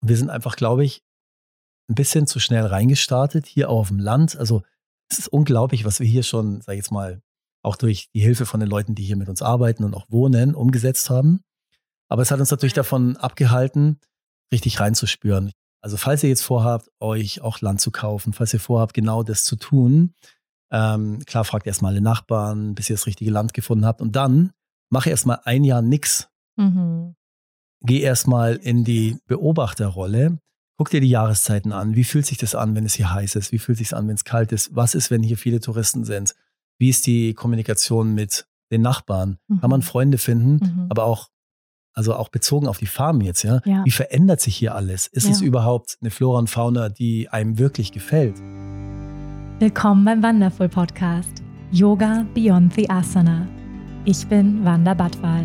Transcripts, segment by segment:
wir sind einfach, glaube ich, ein bisschen zu schnell reingestartet, hier auch auf dem Land. Also es ist unglaublich, was wir hier schon, sag ich jetzt mal, auch durch die Hilfe von den Leuten, die hier mit uns arbeiten und auch wohnen, umgesetzt haben. Aber es hat uns natürlich davon abgehalten, richtig reinzuspüren. Also falls ihr jetzt vorhabt, euch auch Land zu kaufen, falls ihr vorhabt, genau das zu tun, ähm, klar, fragt erstmal den Nachbarn, bis ihr das richtige Land gefunden habt. Und dann mache erstmal ein Jahr nix. Mhm. Geh erstmal in die Beobachterrolle. Guck dir die Jahreszeiten an. Wie fühlt sich das an, wenn es hier heiß ist? Wie fühlt sich an, wenn es kalt ist? Was ist, wenn hier viele Touristen sind? Wie ist die Kommunikation mit den Nachbarn? Mhm. Kann man Freunde finden, mhm. aber auch also auch bezogen auf die Farmen jetzt, ja? ja. Wie verändert sich hier alles? Ist ja. es überhaupt eine Flora und Fauna, die einem wirklich gefällt? Willkommen beim Wonderful Podcast Yoga Beyond the Asana. Ich bin Wanda Badwal.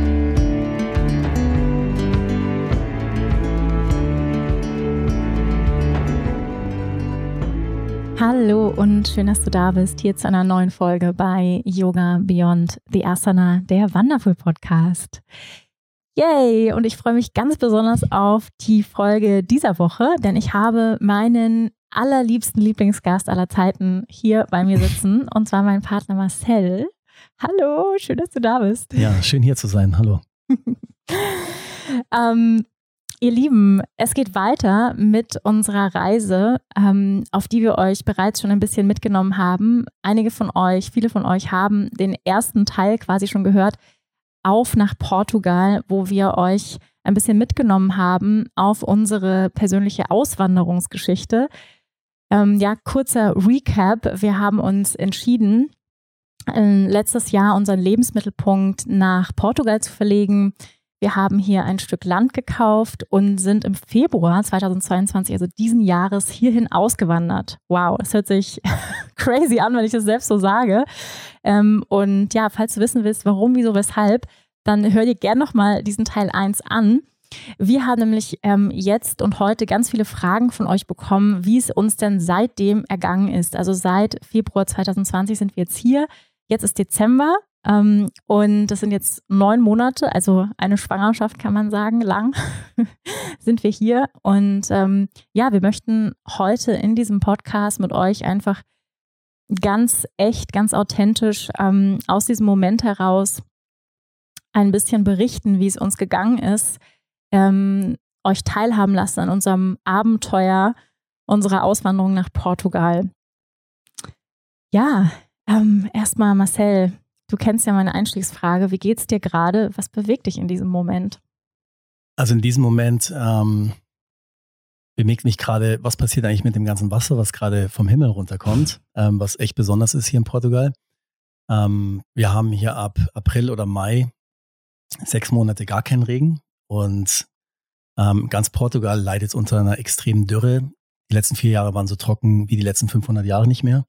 Hallo und schön, dass du da bist, hier zu einer neuen Folge bei Yoga Beyond the Asana, der Wonderful Podcast. Yay! Und ich freue mich ganz besonders auf die Folge dieser Woche, denn ich habe meinen allerliebsten Lieblingsgast aller Zeiten hier bei mir sitzen, und zwar meinen Partner Marcel. Hallo, schön, dass du da bist. Ja, schön hier zu sein. Hallo. ähm, Ihr Lieben, es geht weiter mit unserer Reise, ähm, auf die wir euch bereits schon ein bisschen mitgenommen haben. Einige von euch, viele von euch haben den ersten Teil quasi schon gehört, auf nach Portugal, wo wir euch ein bisschen mitgenommen haben auf unsere persönliche Auswanderungsgeschichte. Ähm, ja, kurzer Recap. Wir haben uns entschieden, äh, letztes Jahr unseren Lebensmittelpunkt nach Portugal zu verlegen. Wir haben hier ein Stück Land gekauft und sind im Februar 2022, also diesen Jahres, hierhin ausgewandert. Wow, es hört sich crazy an, wenn ich das selbst so sage. Ähm, und ja, falls du wissen willst, warum, wieso, weshalb, dann hör dir gerne nochmal diesen Teil 1 an. Wir haben nämlich ähm, jetzt und heute ganz viele Fragen von euch bekommen, wie es uns denn seitdem ergangen ist. Also seit Februar 2020 sind wir jetzt hier. Jetzt ist Dezember ähm, und das sind jetzt neun Monate, also eine Schwangerschaft kann man sagen, lang sind wir hier. Und ähm, ja, wir möchten heute in diesem Podcast mit euch einfach ganz echt, ganz authentisch ähm, aus diesem Moment heraus ein bisschen berichten, wie es uns gegangen ist, ähm, euch teilhaben lassen an unserem Abenteuer unserer Auswanderung nach Portugal. Ja, ähm, erstmal Marcel, Du kennst ja meine Einstiegsfrage. Wie geht's dir gerade? Was bewegt dich in diesem Moment? Also in diesem Moment ähm, bewegt mich gerade, was passiert eigentlich mit dem ganzen Wasser, was gerade vom Himmel runterkommt, ähm, was echt besonders ist hier in Portugal. Ähm, wir haben hier ab April oder Mai sechs Monate gar keinen Regen und ähm, ganz Portugal leidet unter einer extremen Dürre. Die letzten vier Jahre waren so trocken wie die letzten 500 Jahre nicht mehr.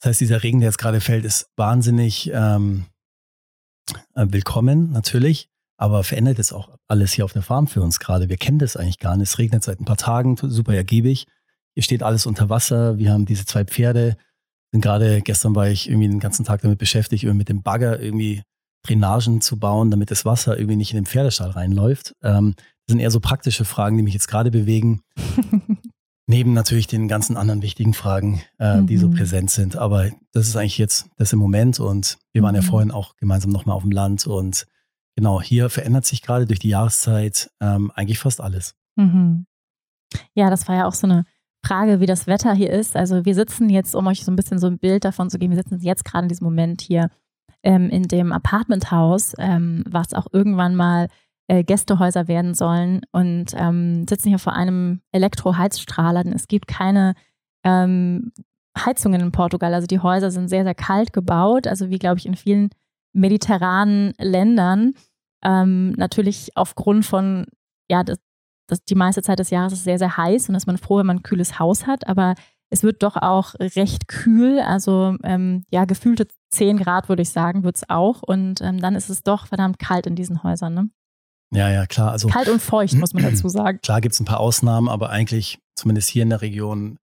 Das heißt, dieser Regen, der jetzt gerade fällt, ist wahnsinnig ähm, äh, willkommen natürlich, aber verändert jetzt auch alles hier auf der Farm für uns gerade. Wir kennen das eigentlich gar nicht. Es regnet seit ein paar Tagen, super ergiebig. Hier steht alles unter Wasser. Wir haben diese zwei Pferde. Sind gerade gestern war ich irgendwie den ganzen Tag damit beschäftigt, mit dem Bagger irgendwie Drainagen zu bauen, damit das Wasser irgendwie nicht in den Pferdestall reinläuft. Ähm, das sind eher so praktische Fragen, die mich jetzt gerade bewegen. Neben natürlich den ganzen anderen wichtigen Fragen, äh, mhm. die so mhm. präsent sind. Aber das ist eigentlich jetzt das im Moment. Und wir waren mhm. ja vorhin auch gemeinsam nochmal auf dem Land. Und genau, hier verändert sich gerade durch die Jahreszeit ähm, eigentlich fast alles. Mhm. Ja, das war ja auch so eine Frage, wie das Wetter hier ist. Also wir sitzen jetzt, um euch so ein bisschen so ein Bild davon zu geben, wir sitzen jetzt gerade in diesem Moment hier ähm, in dem Apartmenthaus, ähm, was auch irgendwann mal äh, Gästehäuser werden sollen und ähm, sitzen hier vor einem Elektroheizstrahler, denn es gibt keine ähm, Heizungen in Portugal. Also die Häuser sind sehr, sehr kalt gebaut, also wie, glaube ich, in vielen mediterranen Ländern. Ähm, natürlich aufgrund von, ja, das, das, die meiste Zeit des Jahres ist sehr, sehr heiß und ist man froh, wenn man ein kühles Haus hat, aber es wird doch auch recht kühl, also ähm, ja, gefühlte 10 Grad würde ich sagen, wird es auch. Und ähm, dann ist es doch verdammt kalt in diesen Häusern. Ne? Ja, ja, klar. Also, Kalt und feucht, muss man dazu sagen. Klar gibt es ein paar Ausnahmen, aber eigentlich, zumindest hier in der Region,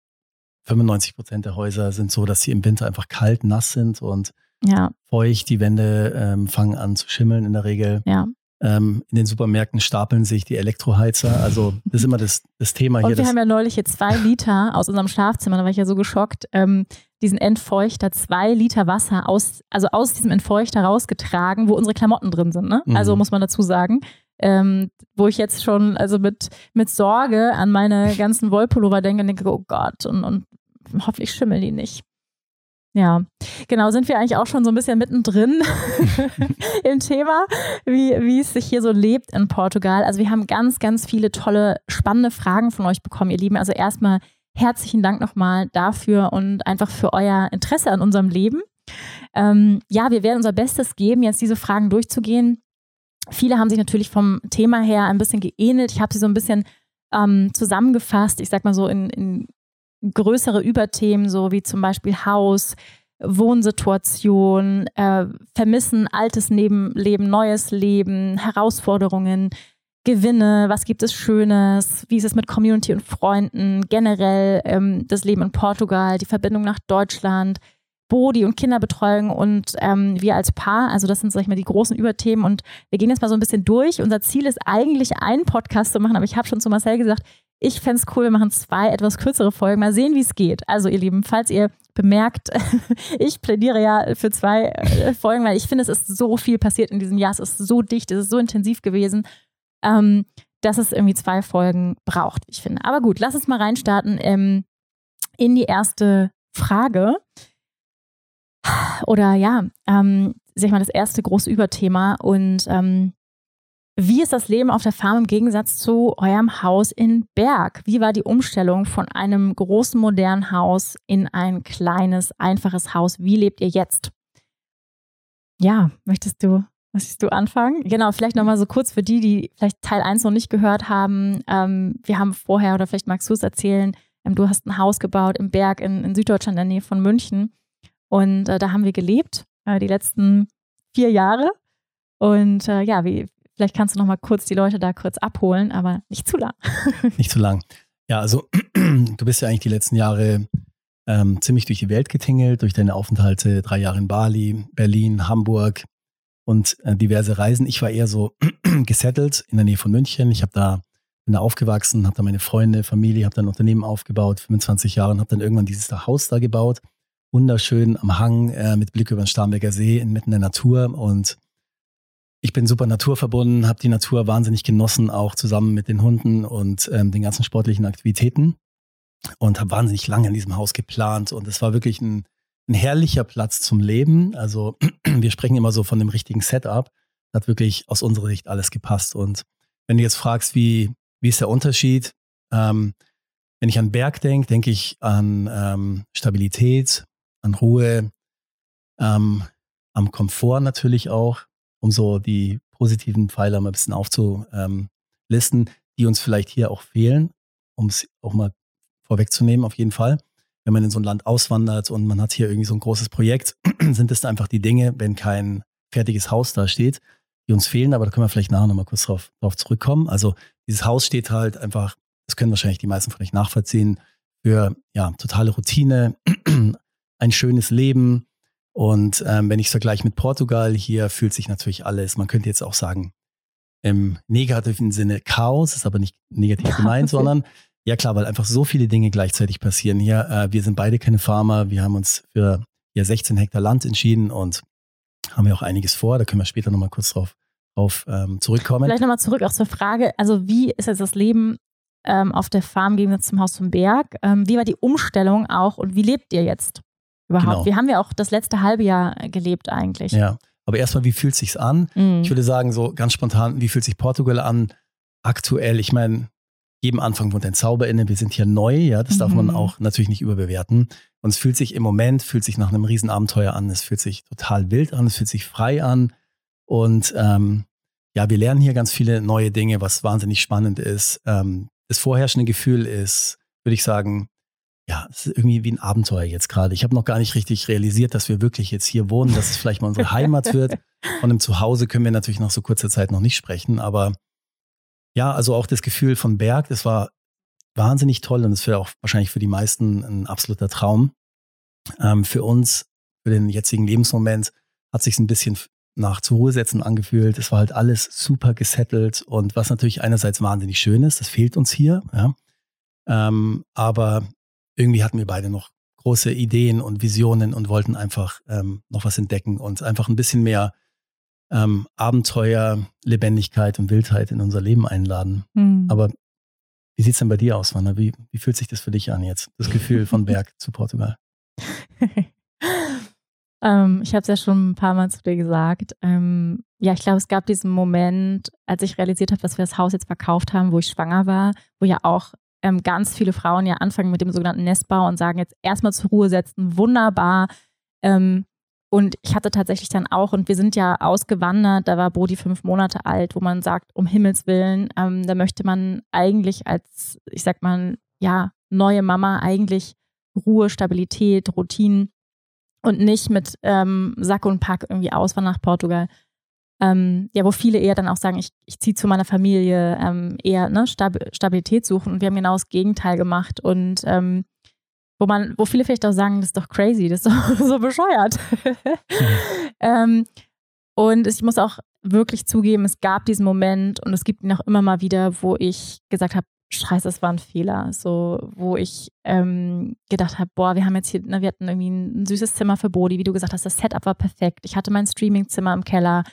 95 Prozent der Häuser sind so, dass sie im Winter einfach kalt, nass sind und ja. feucht. Die Wände ähm, fangen an zu schimmeln in der Regel. Ja. Ähm, in den Supermärkten stapeln sich die Elektroheizer. Also das ist immer das, das Thema und hier. wir haben ja neulich hier zwei Liter aus unserem Schlafzimmer, da war ich ja so geschockt, ähm, diesen Entfeuchter, zwei Liter Wasser aus, also aus diesem Entfeuchter rausgetragen, wo unsere Klamotten drin sind. Ne? Mhm. Also muss man dazu sagen. Ähm, wo ich jetzt schon also mit, mit Sorge an meine ganzen Wollpullover denke und denke, oh Gott, und, und hoffentlich schimmeln die nicht. Ja, genau, sind wir eigentlich auch schon so ein bisschen mittendrin im Thema, wie, wie es sich hier so lebt in Portugal. Also wir haben ganz, ganz viele tolle, spannende Fragen von euch bekommen, ihr Lieben. Also erstmal herzlichen Dank nochmal dafür und einfach für euer Interesse an unserem Leben. Ähm, ja, wir werden unser Bestes geben, jetzt diese Fragen durchzugehen. Viele haben sich natürlich vom Thema her ein bisschen geähnelt. Ich habe sie so ein bisschen ähm, zusammengefasst, ich sag mal so in, in größere Überthemen, so wie zum Beispiel Haus, Wohnsituation, äh, Vermissen, altes Leben, Leben, neues Leben, Herausforderungen, Gewinne, was gibt es Schönes, wie ist es mit Community und Freunden, generell ähm, das Leben in Portugal, die Verbindung nach Deutschland, Bodi und Kinderbetreuung und ähm, wir als Paar, also das sind, sag ich mal, die großen Überthemen und wir gehen jetzt mal so ein bisschen durch. Unser Ziel ist eigentlich, einen Podcast zu machen, aber ich habe schon zu Marcel gesagt, ich fände es cool, wir machen zwei etwas kürzere Folgen. Mal sehen, wie es geht. Also, ihr Lieben, falls ihr bemerkt, ich plädiere ja für zwei äh, Folgen, weil ich finde, es ist so viel passiert in diesem Jahr. Es ist so dicht, es ist so intensiv gewesen, ähm, dass es irgendwie zwei Folgen braucht, ich finde. Aber gut, lass uns mal reinstarten ähm, in die erste Frage. Oder ja, ähm, sag ich mal, das erste große Überthema. Und ähm, wie ist das Leben auf der Farm im Gegensatz zu eurem Haus in Berg? Wie war die Umstellung von einem großen modernen Haus in ein kleines, einfaches Haus? Wie lebt ihr jetzt? Ja, möchtest du, möchtest du anfangen? Genau, vielleicht nochmal so kurz für die, die vielleicht Teil 1 noch nicht gehört haben. Ähm, wir haben vorher, oder vielleicht magst du es erzählen, ähm, du hast ein Haus gebaut im Berg in, in Süddeutschland in der Nähe von München. Und äh, da haben wir gelebt, äh, die letzten vier Jahre. Und äh, ja, wie, Vielleicht kannst du noch mal kurz die Leute da kurz abholen, aber nicht zu lang. nicht zu lang. Ja, also du bist ja eigentlich die letzten Jahre ähm, ziemlich durch die Welt getingelt, durch deine Aufenthalte, drei Jahre in Bali, Berlin, Hamburg und äh, diverse Reisen. Ich war eher so gesettelt in der Nähe von München. Ich habe da bin da aufgewachsen, habe da meine Freunde, Familie, habe da ein Unternehmen aufgebaut, 25 Jahre und habe dann irgendwann dieses Haus da gebaut. Wunderschön am Hang äh, mit Blick über den Starnberger See inmitten der Natur und ich bin super naturverbunden, habe die Natur wahnsinnig genossen, auch zusammen mit den Hunden und ähm, den ganzen sportlichen Aktivitäten und habe wahnsinnig lange in diesem Haus geplant und es war wirklich ein, ein herrlicher Platz zum Leben. Also wir sprechen immer so von dem richtigen Setup. Hat wirklich aus unserer Sicht alles gepasst. Und wenn du jetzt fragst, wie, wie ist der Unterschied? Ähm, wenn ich an Berg denke, denke ich an ähm, Stabilität, an Ruhe, ähm, am Komfort natürlich auch um so die positiven Pfeiler mal ein bisschen aufzulisten, die uns vielleicht hier auch fehlen, um es auch mal vorwegzunehmen, auf jeden Fall. Wenn man in so ein Land auswandert und man hat hier irgendwie so ein großes Projekt, sind es einfach die Dinge, wenn kein fertiges Haus da steht, die uns fehlen, aber da können wir vielleicht nachher nochmal kurz drauf, drauf zurückkommen. Also dieses Haus steht halt einfach, das können wahrscheinlich die meisten von euch nachvollziehen, für ja, totale Routine, ein schönes Leben, und ähm, wenn ich es vergleiche mit Portugal, hier fühlt sich natürlich alles, man könnte jetzt auch sagen, im negativen Sinne Chaos, ist aber nicht negativ gemeint, sondern ja klar, weil einfach so viele Dinge gleichzeitig passieren hier. Äh, wir sind beide keine Farmer, wir haben uns für ja 16 Hektar Land entschieden und haben ja auch einiges vor, da können wir später nochmal kurz drauf, drauf ähm, zurückkommen. Vielleicht nochmal zurück auch zur Frage, also wie ist jetzt das Leben ähm, auf der Farm gegen zum Haus vom Berg? Ähm, wie war die Umstellung auch und wie lebt ihr jetzt? Überhaupt. Genau. Wir haben ja auch das letzte halbe Jahr gelebt eigentlich. Ja, aber erstmal, wie fühlt sich's an? Mhm. Ich würde sagen, so ganz spontan, wie fühlt sich Portugal an? Aktuell, ich meine, jedem Anfang wohnt ein Zauber inne. Wir sind hier neu, ja, das mhm. darf man mhm. auch natürlich nicht überbewerten. Und es fühlt sich im Moment, fühlt sich nach einem Riesenabenteuer an. Es fühlt sich total wild an, es fühlt sich frei an. Und ähm, ja, wir lernen hier ganz viele neue Dinge, was wahnsinnig spannend ist. Ähm, das vorherrschende Gefühl ist, würde ich sagen, ja, es ist irgendwie wie ein Abenteuer jetzt gerade. Ich habe noch gar nicht richtig realisiert, dass wir wirklich jetzt hier wohnen, dass es vielleicht mal unsere Heimat wird. Von einem Zuhause können wir natürlich nach so kurzer Zeit noch nicht sprechen, aber Ja, also auch das Gefühl von Berg, das war wahnsinnig toll und es wäre auch wahrscheinlich für die meisten ein absoluter Traum. Ähm, für uns, für den jetzigen Lebensmoment, hat sich ein bisschen nach zur Ruhe setzen angefühlt. Es war halt alles super gesettelt und was natürlich einerseits wahnsinnig schön ist, das fehlt uns hier, ja. Ähm, aber irgendwie hatten wir beide noch große Ideen und Visionen und wollten einfach ähm, noch was entdecken und einfach ein bisschen mehr ähm, Abenteuer, Lebendigkeit und Wildheit in unser Leben einladen. Mhm. Aber wie sieht es denn bei dir aus, Wanna? Wie, wie fühlt sich das für dich an jetzt, das Gefühl von Berg zu Portugal? ähm, ich habe es ja schon ein paar Mal zu dir gesagt. Ähm, ja, ich glaube, es gab diesen Moment, als ich realisiert habe, dass wir das Haus jetzt verkauft haben, wo ich schwanger war, wo ja auch ähm, ganz viele Frauen ja anfangen mit dem sogenannten Nestbau und sagen jetzt erstmal zur Ruhe setzen, wunderbar. Ähm, und ich hatte tatsächlich dann auch, und wir sind ja ausgewandert, da war Bodi fünf Monate alt, wo man sagt, um Himmels Willen, ähm, da möchte man eigentlich als, ich sag mal, ja, neue Mama eigentlich Ruhe, Stabilität, Routinen und nicht mit ähm, Sack und Pack irgendwie auswandern nach Portugal ähm, ja, wo viele eher dann auch sagen, ich, ich ziehe zu meiner Familie, ähm, eher ne, Stab Stabilität suchen. Und wir haben genau das Gegenteil gemacht. Und ähm, wo man, wo viele vielleicht auch sagen, das ist doch crazy, das ist doch so bescheuert. mhm. und ich muss auch wirklich zugeben, es gab diesen Moment und es gibt ihn auch immer mal wieder, wo ich gesagt habe, scheiße, das war ein Fehler. So, wo ich ähm, gedacht habe, boah, wir haben jetzt hier, ne, wir hatten irgendwie ein süßes Zimmer für Bodi, wie du gesagt hast, das Setup war perfekt. Ich hatte mein Streamingzimmer im Keller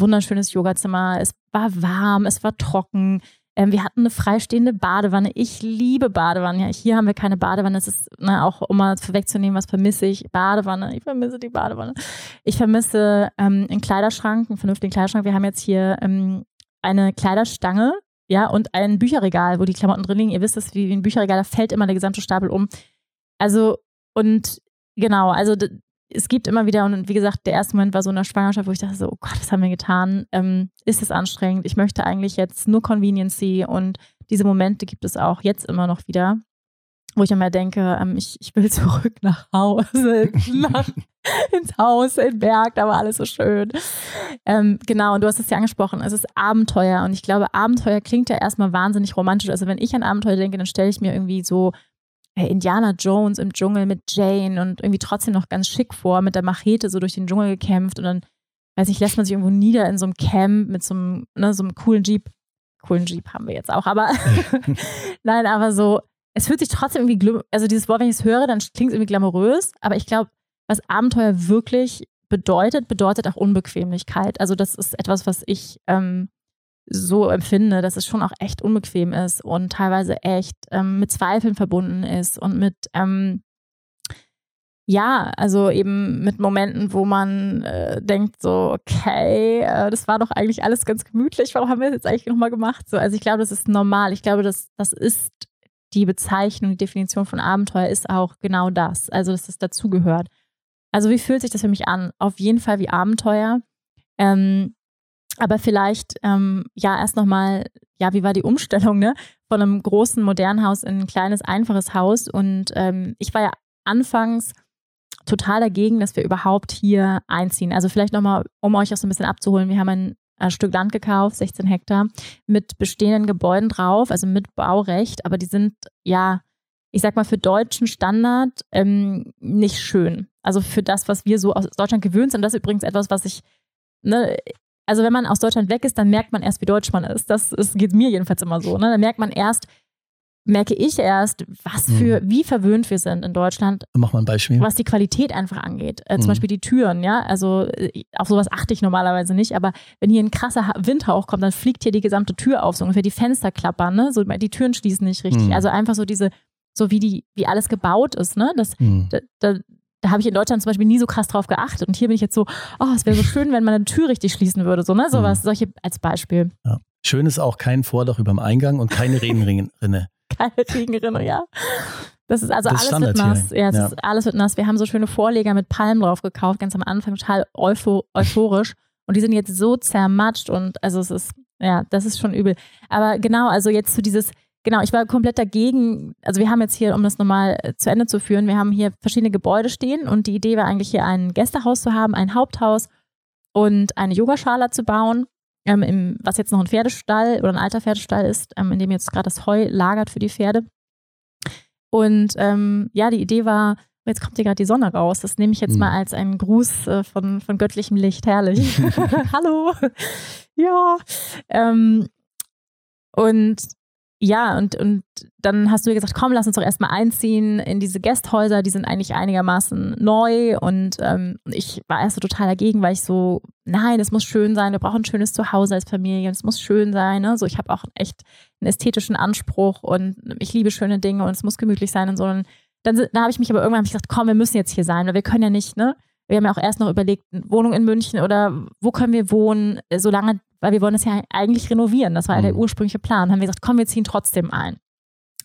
wunderschönes Yogazimmer. Es war warm, es war trocken. Ähm, wir hatten eine freistehende Badewanne. Ich liebe Badewannen. Ja, hier haben wir keine Badewanne. Das ist na, auch, um mal vorwegzunehmen, was vermisse ich. Badewanne. Ich vermisse die Badewanne. Ich vermisse ähm, einen Kleiderschrank, einen vernünftigen Kleiderschrank. Wir haben jetzt hier ähm, eine Kleiderstange. Ja, und ein Bücherregal, wo die Klamotten drin liegen. Ihr wisst es, wie ein Bücherregal, da fällt immer der gesamte Stapel um. Also, und genau, also es gibt immer wieder, und wie gesagt, der erste Moment war so in der Schwangerschaft, wo ich dachte so, oh Gott, was haben wir getan? Ähm, ist es anstrengend? Ich möchte eigentlich jetzt nur Conveniency und diese Momente gibt es auch jetzt immer noch wieder, wo ich immer denke, ähm, ich, ich will zurück nach Hause, nach, ins Haus, in Berg, da war alles so schön. Ähm, genau, und du hast es ja angesprochen, es ist Abenteuer und ich glaube, Abenteuer klingt ja erstmal wahnsinnig romantisch. Also wenn ich an Abenteuer denke, dann stelle ich mir irgendwie so Indiana Jones im Dschungel mit Jane und irgendwie trotzdem noch ganz schick vor, mit der Machete so durch den Dschungel gekämpft und dann, weiß ich, lässt man sich irgendwo nieder in so einem Camp mit so einem, ne, so einem coolen Jeep. Coolen Jeep haben wir jetzt auch, aber nein, aber so, es fühlt sich trotzdem irgendwie, also dieses Wort, wenn ich es höre, dann klingt es irgendwie glamourös, aber ich glaube, was Abenteuer wirklich bedeutet, bedeutet auch Unbequemlichkeit. Also das ist etwas, was ich ähm, so empfinde, dass es schon auch echt unbequem ist und teilweise echt ähm, mit Zweifeln verbunden ist und mit, ähm, ja, also eben mit Momenten, wo man äh, denkt so, okay, äh, das war doch eigentlich alles ganz gemütlich, warum haben wir das jetzt eigentlich nochmal gemacht? So, also ich glaube, das ist normal. Ich glaube, das, das ist die Bezeichnung, die Definition von Abenteuer ist auch genau das. Also, dass das dazugehört. Also, wie fühlt sich das für mich an? Auf jeden Fall wie Abenteuer. Ähm, aber vielleicht, ähm, ja, erst nochmal, ja, wie war die Umstellung, ne? Von einem großen, modernen Haus in ein kleines, einfaches Haus. Und ähm, ich war ja anfangs total dagegen, dass wir überhaupt hier einziehen. Also vielleicht nochmal, um euch auch so ein bisschen abzuholen. Wir haben ein, ein Stück Land gekauft, 16 Hektar, mit bestehenden Gebäuden drauf, also mit Baurecht, aber die sind ja, ich sag mal, für deutschen Standard ähm, nicht schön. Also für das, was wir so aus Deutschland gewöhnt sind. Das ist übrigens etwas, was ich ne, also wenn man aus Deutschland weg ist, dann merkt man erst, wie deutsch man ist. Das ist, geht mir jedenfalls immer so. Ne? Dann merkt man erst, merke ich erst, was für, mhm. wie verwöhnt wir sind in Deutschland. Mach mal ein Beispiel. Was die Qualität einfach angeht. Äh, zum mhm. Beispiel die Türen, ja. Also äh, auf sowas achte ich normalerweise nicht, aber wenn hier ein krasser Windhauch kommt, dann fliegt hier die gesamte Tür auf, so ungefähr die Fenster klappern, ne? So, die Türen schließen nicht richtig. Mhm. Also einfach so diese, so wie die, wie alles gebaut ist, ne? Das, mhm. da, da, da habe ich in Deutschland zum Beispiel nie so krass drauf geachtet. Und hier bin ich jetzt so, oh, es wäre so schön, wenn man eine Tür richtig schließen würde. So, ne? Sowas, mhm. solche als Beispiel. Ja. Schön ist auch kein Vordach über dem Eingang und keine Regenrinne. keine Regenrinne, ja. Das ist also das alles wird nass. Ja, ja. Ist, alles wird nass. Wir haben so schöne Vorleger mit Palmen drauf gekauft, ganz am Anfang total euphorisch. Und die sind jetzt so zermatscht und also es ist, ja, das ist schon übel. Aber genau, also jetzt zu dieses, Genau, ich war komplett dagegen. Also wir haben jetzt hier, um das nochmal äh, zu Ende zu führen, wir haben hier verschiedene Gebäude stehen und die Idee war eigentlich hier ein Gästehaus zu haben, ein Haupthaus und eine Yogaschale zu bauen. ähm, im, was jetzt noch ein Pferdestall oder ein alter Pferdestall ist, ähm, in dem jetzt gerade das Heu lagert für die Pferde. Und ähm, ja, die Idee war, jetzt kommt hier gerade die Sonne raus. Das nehme ich jetzt mhm. mal als einen Gruß äh, von, von göttlichem Licht. Herrlich. Hallo. ja. Ähm, und ja, und, und dann hast du gesagt, komm, lass uns doch erstmal einziehen in diese Gästhäuser, die sind eigentlich einigermaßen neu und ähm, ich war erst so total dagegen, weil ich so, nein, es muss schön sein, wir brauchen ein schönes Zuhause als Familie, es muss schön sein. Ne? So, ich habe auch echt einen ästhetischen Anspruch und ich liebe schöne Dinge und es muss gemütlich sein und so. Und dann, dann habe ich mich aber irgendwann gesagt, komm, wir müssen jetzt hier sein, weil wir können ja nicht, ne? Wir haben ja auch erst noch überlegt, Wohnung in München oder wo können wir wohnen, solange weil wir wollen das ja eigentlich renovieren. Das war ja der mhm. ursprüngliche Plan. Haben wir gesagt, komm, wir ziehen trotzdem ein.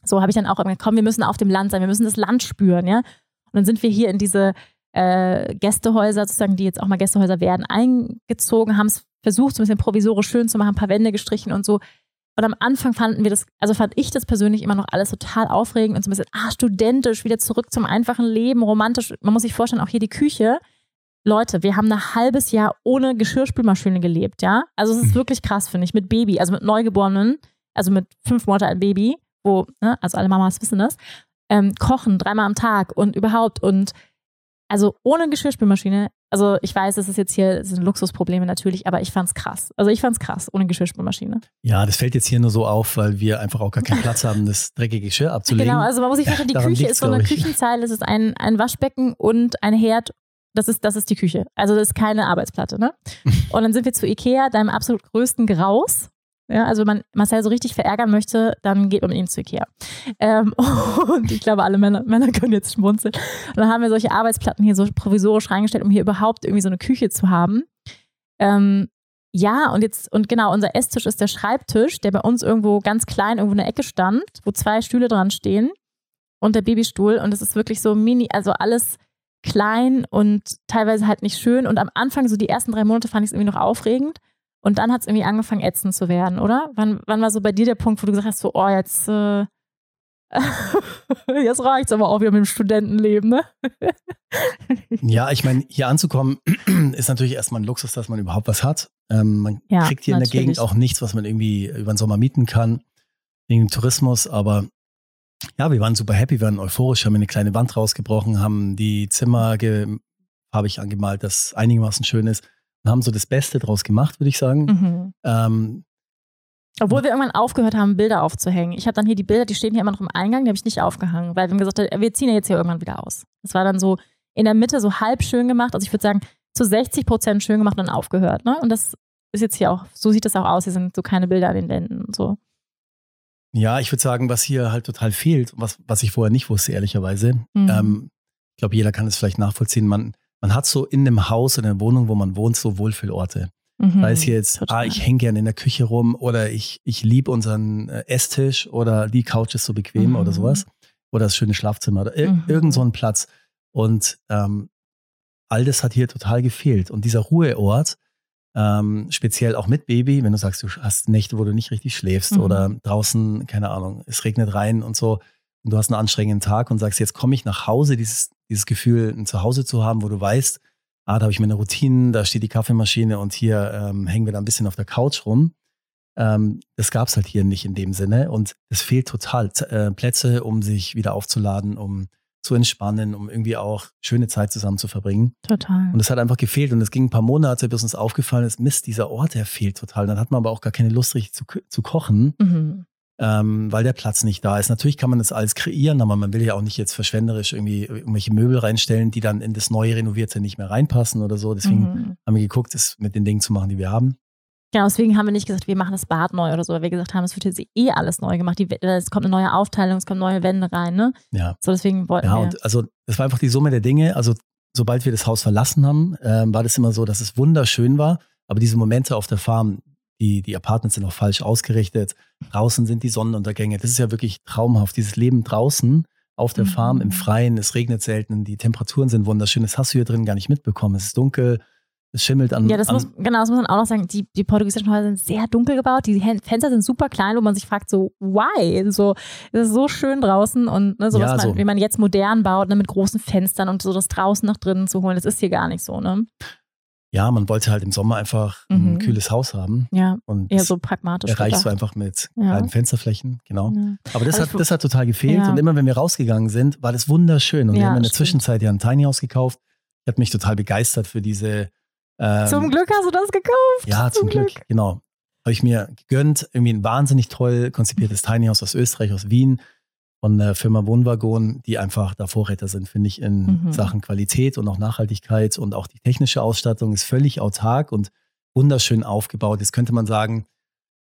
So habe ich dann auch gesagt, komm, wir müssen auf dem Land sein, wir müssen das Land spüren, ja. Und dann sind wir hier in diese äh, Gästehäuser, sozusagen, die jetzt auch mal Gästehäuser werden, eingezogen, haben es versucht, so ein bisschen provisorisch schön zu machen, ein paar Wände gestrichen und so. Und am Anfang fanden wir das, also fand ich das persönlich immer noch alles total aufregend und so ein bisschen, ah, studentisch, wieder zurück zum einfachen Leben, romantisch. Man muss sich vorstellen, auch hier die Küche Leute, wir haben ein halbes Jahr ohne Geschirrspülmaschine gelebt, ja? Also es ist mhm. wirklich krass, finde ich, mit Baby, also mit Neugeborenen, also mit fünf Monate alt Baby, wo, ne, also alle Mamas wissen das, ähm, kochen dreimal am Tag und überhaupt und also ohne Geschirrspülmaschine, also ich weiß, das ist jetzt hier das sind Luxusprobleme natürlich, aber ich fand's krass. Also ich fand's krass, ohne Geschirrspülmaschine. Ja, das fällt jetzt hier nur so auf, weil wir einfach auch gar keinen Platz haben, das dreckige Geschirr abzulegen. Genau, also man muss sich vorstellen, die Küche ist so eine Küchenzeile, es ist ein, ein Waschbecken und ein Herd das ist, das ist die Küche. Also das ist keine Arbeitsplatte, ne? Und dann sind wir zu Ikea, deinem absolut größten Graus. Ja, also wenn man Marcel so richtig verärgern möchte, dann geht man mit ihm zu Ikea. Ähm, und ich glaube, alle Männer, Männer können jetzt schmunzeln. Und dann haben wir solche Arbeitsplatten hier so provisorisch reingestellt, um hier überhaupt irgendwie so eine Küche zu haben. Ähm, ja, und jetzt, und genau, unser Esstisch ist der Schreibtisch, der bei uns irgendwo ganz klein irgendwo in der Ecke stand, wo zwei Stühle dran stehen und der Babystuhl. Und es ist wirklich so mini, also alles klein und teilweise halt nicht schön. Und am Anfang, so die ersten drei Monate, fand ich es irgendwie noch aufregend. Und dann hat es irgendwie angefangen, ätzend zu werden, oder? Wann, wann war so bei dir der Punkt, wo du gesagt hast, so, oh, jetzt, äh, jetzt reicht's aber auch wieder mit dem Studentenleben, ne? ja, ich meine, hier anzukommen ist natürlich erstmal ein Luxus, dass man überhaupt was hat. Ähm, man ja, kriegt hier natürlich. in der Gegend auch nichts, was man irgendwie über den Sommer mieten kann, wegen dem Tourismus, aber ja, wir waren super happy, wir waren euphorisch, haben eine kleine Wand rausgebrochen, haben die Zimmer farbig angemalt, das einigermaßen schön ist und haben so das Beste draus gemacht, würde ich sagen. Mhm. Ähm, obwohl wir irgendwann aufgehört haben, Bilder aufzuhängen. Ich habe dann hier die Bilder, die stehen hier immer noch im Eingang, die habe ich nicht aufgehangen, weil wir haben gesagt, wir ziehen ja jetzt hier irgendwann wieder aus. Das war dann so in der Mitte so halb schön gemacht. Also ich würde sagen, zu 60 Prozent schön gemacht und dann aufgehört. Ne? Und das ist jetzt hier auch, so sieht das auch aus. Hier sind so keine Bilder an den Wänden und so. Ja, ich würde sagen, was hier halt total fehlt, was, was ich vorher nicht wusste, ehrlicherweise. Mhm. Ähm, ich glaube, jeder kann es vielleicht nachvollziehen. Man, man hat so in einem Haus, in der Wohnung, wo man wohnt, so Wohlfühlorte. Mhm, da ist hier jetzt, total. ah, ich hänge gerne in der Küche rum oder ich, ich liebe unseren äh, Esstisch oder die Couch ist so bequem mhm. oder sowas. Oder das schöne Schlafzimmer oder ir mhm. irgend so ein Platz. Und ähm, all das hat hier total gefehlt. Und dieser Ruheort, ähm, speziell auch mit Baby, wenn du sagst, du hast Nächte, wo du nicht richtig schläfst mhm. oder draußen, keine Ahnung, es regnet rein und so und du hast einen anstrengenden Tag und sagst, jetzt komme ich nach Hause, dieses, dieses Gefühl, ein Zuhause zu haben, wo du weißt, ah, da habe ich meine Routinen, da steht die Kaffeemaschine und hier ähm, hängen wir da ein bisschen auf der Couch rum. Ähm, das gab es halt hier nicht in dem Sinne und es fehlt total. Äh, Plätze, um sich wieder aufzuladen, um zu entspannen, um irgendwie auch schöne Zeit zusammen zu verbringen. Total. Und es hat einfach gefehlt. Und es ging ein paar Monate, bis uns aufgefallen ist, Mist, dieser Ort, der fehlt total. Dann hat man aber auch gar keine Lust, richtig zu, zu kochen, mhm. ähm, weil der Platz nicht da ist. Natürlich kann man das alles kreieren, aber man will ja auch nicht jetzt verschwenderisch irgendwie irgendwelche Möbel reinstellen, die dann in das neue Renovierte nicht mehr reinpassen oder so. Deswegen mhm. haben wir geguckt, es mit den Dingen zu machen, die wir haben. Genau, deswegen haben wir nicht gesagt, wir machen das Bad neu oder so, weil wir gesagt haben, es wird jetzt eh alles neu gemacht. Die, es kommt eine neue Aufteilung, es kommen neue Wände rein, ne? Ja. So, deswegen wollten ja, wir. Und also, das war einfach die Summe der Dinge. Also, sobald wir das Haus verlassen haben, ähm, war das immer so, dass es wunderschön war. Aber diese Momente auf der Farm, die, die Apartments sind auch falsch ausgerichtet. Draußen sind die Sonnenuntergänge. Das ist ja wirklich traumhaft. Dieses Leben draußen auf der mhm. Farm im Freien. Es regnet selten. Die Temperaturen sind wunderschön. Das hast du hier drin gar nicht mitbekommen. Es ist dunkel. Es schimmelt an. Ja, das an muss, genau, das muss man auch noch sagen. Die, die portugiesischen Häuser sind sehr dunkel gebaut. Die Fenster sind super klein, wo man sich fragt, so, why? So, es ist so schön draußen und ne, so, ja, was man, so. wie man jetzt modern baut, ne, mit großen Fenstern und so das draußen nach drinnen zu holen, das ist hier gar nicht so, ne? ja, man wollte halt im Sommer einfach ein Mhm. kühles Haus haben. Ja, Und eher so pragmatisch. erreichst du einfach mit Ja. kleinen Fensterflächen, genau. Ja. Aber das, Aber hat, das hat total gefehlt. Ja. Und immer wenn wir rausgegangen sind, war das wunderschön. Und wir haben in der stimmt. Zwischenzeit ja ein Tiny House gekauft. Ich habe mich total begeistert für diese. Ähm, Zum Glück hast du das gekauft. Ja, zum, Glück. Genau. Habe ich mir gegönnt. Irgendwie ein wahnsinnig toll konzipiertes Tiny House aus Österreich, aus Wien. Von der Firma Wohnwagon, die einfach da Vorreiter sind, finde ich, in Mhm. Sachen Qualität und auch Nachhaltigkeit. Und auch die technische Ausstattung ist völlig autark und wunderschön aufgebaut. Jetzt könnte man sagen,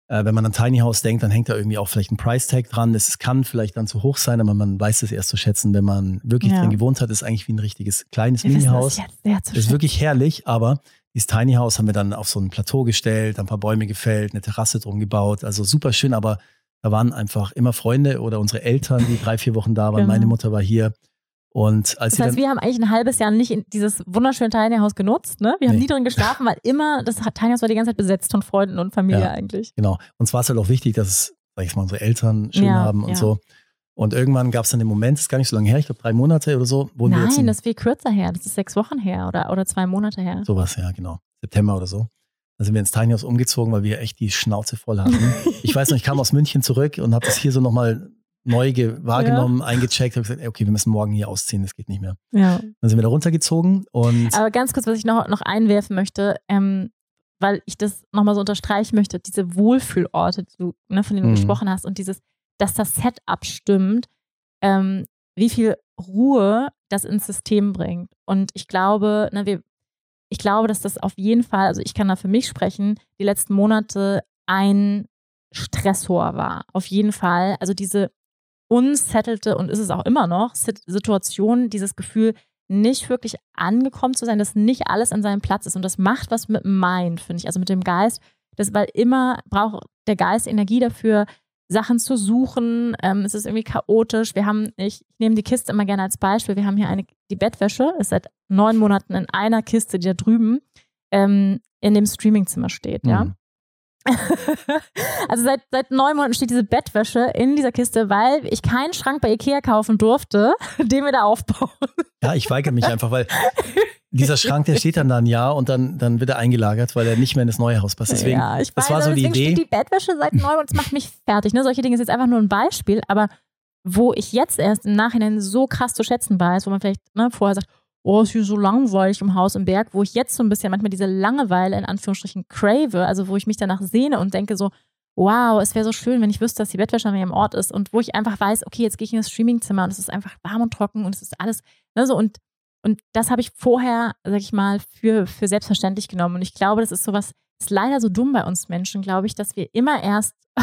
äh, wenn man an Tiny House denkt, dann hängt da irgendwie auch vielleicht ein Price Tag dran. Das kann vielleicht dann zu hoch sein, aber man weiß es erst zu schätzen, wenn man wirklich Ja. drin gewohnt hat. Ist eigentlich wie ein richtiges kleines Mini-Haus. ist schätzen. wirklich herrlich, aber dieses Tiny House haben wir dann auf so ein Plateau gestellt, ein paar Bäume gefällt, eine Terrasse drum gebaut. Also super schön, aber da waren einfach immer Freunde oder unsere Eltern, die drei, vier Wochen da waren. Genau. Meine Mutter war hier. Und als Das heißt, wir haben eigentlich ein halbes Jahr nicht in dieses wunderschöne Tiny House genutzt. Ne? Wir haben Nee. nie drin geschlafen, weil immer das Tiny House war die ganze Zeit besetzt von Freunden und Familie Ja. eigentlich. genau, uns war es halt auch wichtig, dass es, sag ich mal, unsere Eltern schön Ja, haben und ja. so. Und irgendwann gab es dann den Moment, das ist gar nicht so lange her, ich glaube drei Monate oder so, wohnen wir jetzt Nein, in das ist viel kürzer her. Das ist sechs Wochen her oder, oder zwei Monate her. sowas, ja, genau, September oder so. Dann sind wir ins Tiny House umgezogen, weil wir echt die Schnauze voll hatten. ich weiß noch, ich kam aus München zurück und habe das hier so nochmal neu ge- wahrgenommen, eingecheckt, habe gesagt, ey, okay, wir müssen morgen hier ausziehen, das geht nicht mehr. Ja. Dann sind wir da runtergezogen und Aber ganz kurz, was ich noch, noch einwerfen möchte, ähm, weil ich das nochmal so unterstreichen möchte, diese Wohlfühlorte, die du, ne, von denen du Mhm. gesprochen hast und dieses, dass das Setup stimmt, ähm, wie viel Ruhe das ins System bringt. Und ich glaube, ne, wir, ich glaube, dass das auf jeden Fall, also ich kann da für mich sprechen, die letzten Monate ein Stressor war. Auf jeden Fall. Also diese unsettelte und ist es auch immer noch Sit- Situation, dieses Gefühl, nicht wirklich angekommen zu sein, dass nicht alles an seinem Platz ist. Und das macht was mit dem Mind, finde ich, also mit dem Geist. Das, weil immer braucht der Geist Energie dafür, Sachen zu suchen. Ähm, es ist irgendwie chaotisch. Wir haben, ich, ich nehme die Kiste immer gerne als Beispiel. Wir haben hier eine, die Bettwäsche ist seit neun Monaten in einer Kiste, die da drüben ähm, in dem Streamingzimmer steht, ja. Also seit, seit neun Monaten steht diese Bettwäsche in dieser Kiste, weil ich keinen Schrank bei Ikea kaufen durfte, den wir da aufbauen. ja, ich weigere mich einfach, weil dieser Schrank, der steht dann da ein Jahr und dann, dann wird er eingelagert, weil er nicht mehr in das neue Haus passt. Deswegen, ja, ich das weiß, war so aber die deswegen Idee. steht die Bettwäsche seit neun und es macht mich fertig. Ne? Solche Dinge ist jetzt einfach nur ein Beispiel, aber wo ich jetzt erst im Nachhinein so krass zu schätzen weiß, wo man vielleicht ne, vorher sagt, oh, ist hier so langweilig im Haus im Berg, wo ich jetzt so ein bisschen manchmal diese Langeweile in Anführungsstrichen crave, also wo ich mich danach sehne und denke so, wow, es wäre so schön, wenn ich wüsste, dass die Bettwäsche an mir im Ort ist und wo ich einfach weiß, okay, jetzt gehe ich in das Streamingzimmer und es ist einfach warm und trocken und es ist alles, ne, so und und das habe ich vorher, sag ich mal, für, für selbstverständlich genommen. Und ich glaube, das ist sowas, ist leider so dumm bei uns Menschen, glaube ich, dass wir immer erst,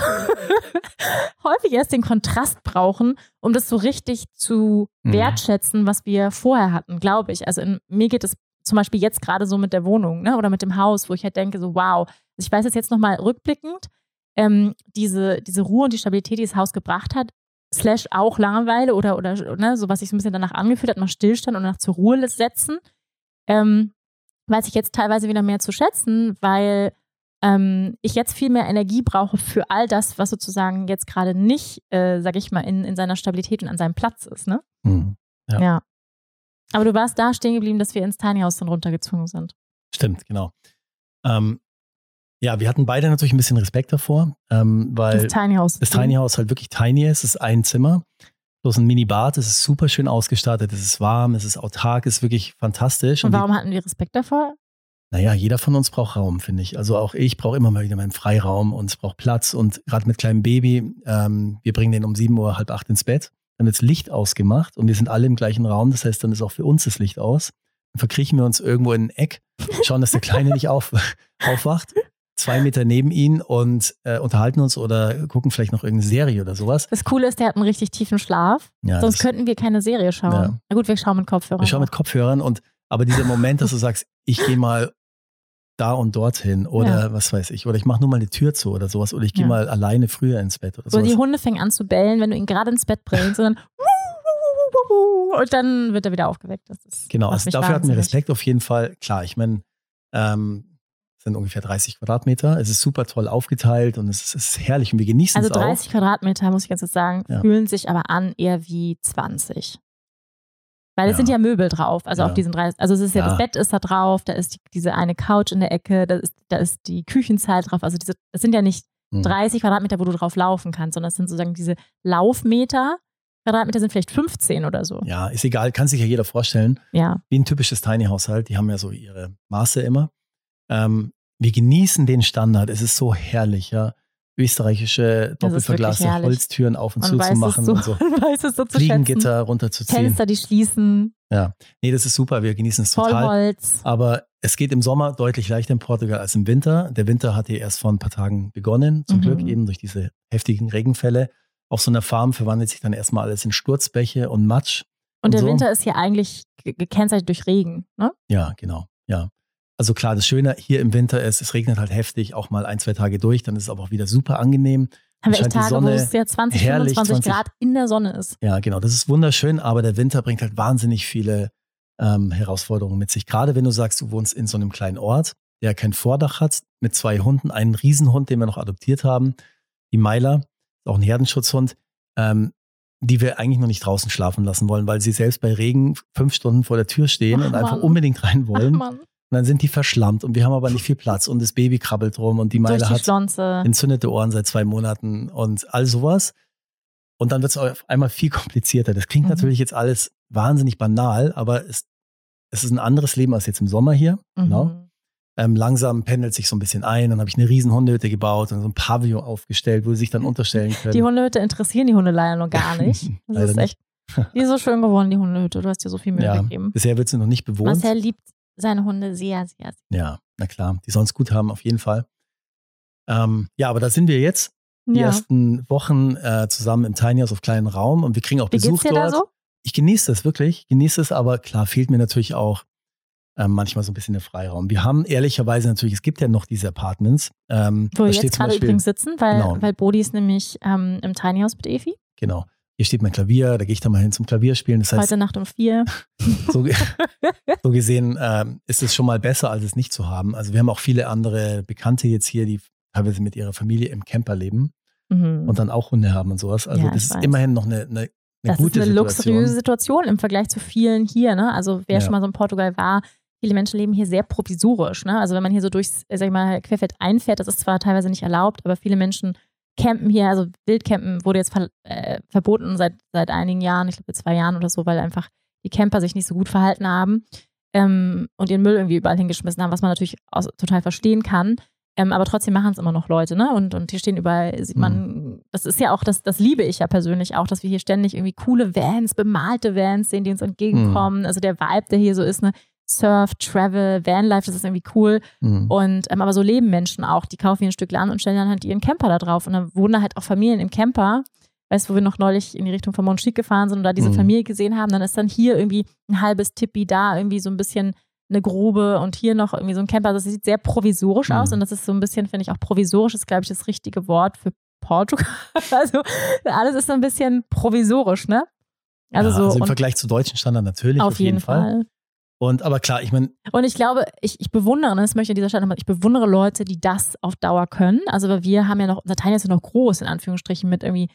häufig erst den Kontrast brauchen, um das so richtig zu Mhm. wertschätzen, was wir vorher hatten, glaube ich. Also in, mir geht es zum Beispiel jetzt gerade so mit der Wohnung ne, oder mit dem Haus, wo ich halt denke, so wow, also ich weiß es jetzt nochmal rückblickend, ähm, diese, diese Ruhe und die Stabilität, die das Haus gebracht hat, slash auch Langeweile oder, oder ne, so was sich so ein bisschen danach angefühlt hat, mal Stillstand und nach zur Ruhe setzen, ähm, weiß ich jetzt teilweise wieder mehr zu schätzen, weil ähm, ich jetzt viel mehr Energie brauche für all das, was sozusagen jetzt gerade nicht, äh, sag ich mal, in, in seiner Stabilität und an seinem Platz ist, ne? Mhm. Ja. Aber du warst da stehen geblieben, dass wir ins Tiny House dann runtergezogen sind. Stimmt, genau. Ähm, ja, wir hatten beide natürlich ein bisschen Respekt davor, ähm, weil Das Tiny House. das Tiny House halt wirklich tiny ist. Es ist ein Zimmer, bloß ein Mini-Bad. Es ist super schön ausgestattet. Es ist warm, es ist autark, es ist wirklich fantastisch. Und warum hatten wir Respekt davor? Naja, jeder von uns braucht Raum, finde ich. Also auch ich brauche immer mal wieder meinen Freiraum und es braucht Platz. Und gerade mit kleinem Baby, ähm, wir bringen den um sieben Uhr, halb acht ins Bett. Dann wird das Licht ausgemacht und wir sind alle im gleichen Raum. Das heißt, dann ist auch für uns das Licht aus. Dann verkriechen wir uns irgendwo in ein Eck, schauen, dass der Kleine nicht auf, aufwacht. Zwei Meter neben ihn und äh, unterhalten uns oder gucken vielleicht noch irgendeine Serie oder sowas. Das Coole ist, der hat einen richtig tiefen Schlaf. Ja, Sonst könnten wir keine Serie schauen. Ja. Na gut, wir schauen mit Kopfhörern. Wir schauen mit Kopfhörern und aber dieser Moment, dass du sagst, ich gehe mal da und dorthin oder was weiß ich, oder ich mache nur mal eine Tür zu oder sowas oder ich gehe Ja. mal alleine früher ins Bett oder So, sowas. die Hunde fängen an zu bellen, wenn du ihn gerade ins Bett bringst und dann und dann wird er wieder aufgeweckt. Das ist, Genau, also dafür hatten wir wahnsinnig. Respekt auf jeden Fall. Klar, ich meine, ähm, sind ungefähr 30 Quadratmeter. Es ist super toll aufgeteilt und es ist, es ist herrlich und wir genießen Also es auch. 30 Quadratmeter, muss ich ganz kurz sagen, Ja. fühlen sich aber an eher wie 20. Weil es Ja. sind ja Möbel drauf, also Ja. auf diesen drei, also es ist ja, das Bett ist da drauf, da ist die, diese eine Couch in der Ecke, da ist, da ist die Küchenzahl drauf, also diese, das sind ja nicht Hm. 30 Quadratmeter, wo du drauf laufen kannst, sondern es sind sozusagen diese Laufmeter, Quadratmeter sind vielleicht 15 oder so. Ja, ist egal, kann sich ja jeder vorstellen. Ja. Wie ein typisches Tiny-Haushalt, die haben ja so ihre Maße immer. Ähm, wir genießen den Standard, es ist so herrlich, ja. Österreichische doppelverglaste. Holztüren auf und Man zu zu machen so, und so. weiß es so zu schätzen. Fliegengitter runterzuziehen. Fenster, die schließen, Nee, das ist super, wir genießen es total. Vollholz. Aber es geht im Sommer deutlich leichter in Portugal als im Winter. Der Winter hat hier erst vor ein paar Tagen begonnen, zum Mhm. Glück eben durch diese heftigen Regenfälle. Auf so einer Farm verwandelt sich dann erstmal alles in Sturzbäche und Matsch. Und und der so. Winter ist hier eigentlich ge- gekennzeichnet durch Regen, ne? Ja, genau. Ja. Also klar, das Schöne hier im Winter ist, es regnet halt heftig, auch mal ein, zwei Tage durch, dann ist es aber auch wieder super angenehm. Haben wir echt Tage, wo Sonne es ja 20, herrlich, 25 20 Grad in der Sonne ist. Ja, genau. Das ist wunderschön, aber der Winter bringt halt wahnsinnig viele ähm, Herausforderungen mit sich. Gerade wenn du sagst, du wohnst in so einem kleinen Ort, der kein Vordach hat, mit zwei Hunden, einen Riesenhund, den wir noch adoptiert haben, die Meiler, auch ein Herdenschutzhund, ähm, die wir eigentlich noch nicht draußen schlafen lassen wollen, weil sie selbst bei Regen fünf Stunden vor der Tür stehen Ach, und einfach Mann. unbedingt rein wollen. Ach Mann, Und dann sind die verschlammt und wir haben aber nicht viel Platz und das Baby krabbelt rum und die Meile die hat Schlonze. entzündete Ohren seit zwei Monaten und all sowas. Und dann wird es auf einmal viel komplizierter. Das klingt Mhm. natürlich jetzt alles wahnsinnig banal, aber es, es ist ein anderes Leben als jetzt im Sommer hier. Genau. Mhm. Ähm, langsam pendelt sich so ein bisschen ein. Dann habe ich eine riesen Hundehütte gebaut und so ein Pavillon aufgestellt, wo sie sich dann unterstellen können. Die Hundehütte interessieren die Hunde leider noch gar nicht. Das ist echt, die ist so schön geworden, die Hundehütte. Du hast dir so viel Mühe ja, gegeben. bisher wird sie noch nicht bewohnt. Marcel liebt seine Hunde sehr, sehr, sehr. Ja, na klar, die sollen es gut haben, auf jeden Fall. Ähm, ja, aber da sind wir jetzt. Die Ja. ersten Wochen äh, zusammen im Tiny House auf kleinen Raum und wir kriegen auch Wie Besuch geht's dir dort. da so? ich genieße das wirklich, genieße es, aber klar fehlt mir natürlich auch ähm, manchmal so ein bisschen der Freiraum. Wir haben ehrlicherweise natürlich, es gibt ja noch diese Apartments. Ähm, Wo wir jetzt gerade Beispiel- übrigens sitzen, weil, Genau. weil Bodhi ist nämlich ähm, im Tiny House mit Evi. Genau. Hier steht mein Klavier, da gehe ich dann mal hin zum Klavierspielen. Das heißt, Heute Nacht um vier. so, so gesehen ähm, ist es schon mal besser, als es nicht zu haben. Also wir haben auch viele andere Bekannte jetzt hier, die teilweise mit ihrer Familie im Camper leben Mhm. und dann auch Hunde haben und sowas. Also Ja, das ist weiß. immerhin noch eine, eine, eine das gute ist eine Situation. luxuriöse Situation im Vergleich zu vielen hier. Ne? Also wer Ja. schon mal so in Portugal war, viele Menschen leben hier sehr provisorisch. Ne? Also wenn man hier so durchs, sag ich mal, Querfeld einfährt, das ist zwar teilweise nicht erlaubt, aber viele Menschen campen hier, also Wildcampen wurde jetzt ver äh, verboten seit, seit einigen Jahren, ich glaube zwei Jahren oder so, weil einfach die Camper sich nicht so gut verhalten haben ähm, und ihren Müll irgendwie überall hingeschmissen haben, was man natürlich aus, total verstehen kann. Ähm, aber trotzdem machen es immer noch Leute, ne? Und, und hier stehen überall, sieht man, das ist ja auch, das, das liebe ich ja persönlich auch, dass wir hier ständig irgendwie coole Vans, bemalte Vans sehen, die uns entgegenkommen. Also der Vibe, der hier so ist, ne? Surf, Travel, Vanlife, das ist irgendwie cool. Mhm. Und ähm, aber so leben Menschen auch, die kaufen hier ein Stück Land und stellen dann halt ihren Camper da drauf. Und dann wohnen da halt auch Familien im Camper. Weißt du, wo wir noch neulich in die Richtung von Montchique gefahren sind und da diese Mhm. Familie gesehen haben, dann ist dann hier irgendwie ein halbes Tippi, da irgendwie so ein bisschen eine Grube und hier noch irgendwie so ein Camper. Also Das sieht sehr provisorisch Mhm. aus und das ist so ein bisschen, finde ich, auch provisorisch ist, glaube ich, das richtige Wort für Portugal. Also alles ist so ein bisschen provisorisch, ne? Also ja, so also im Vergleich zu deutschen Standard natürlich auf jeden Fall. Und aber klar, ich meine, Und ich glaube, ich, ich bewundere, das möchte ich an dieser Stelle nochmal, ich bewundere Leute, die das auf Dauer können. Also weil wir haben ja noch, unser Teil ist ja noch groß, in Anführungsstrichen, mit irgendwie,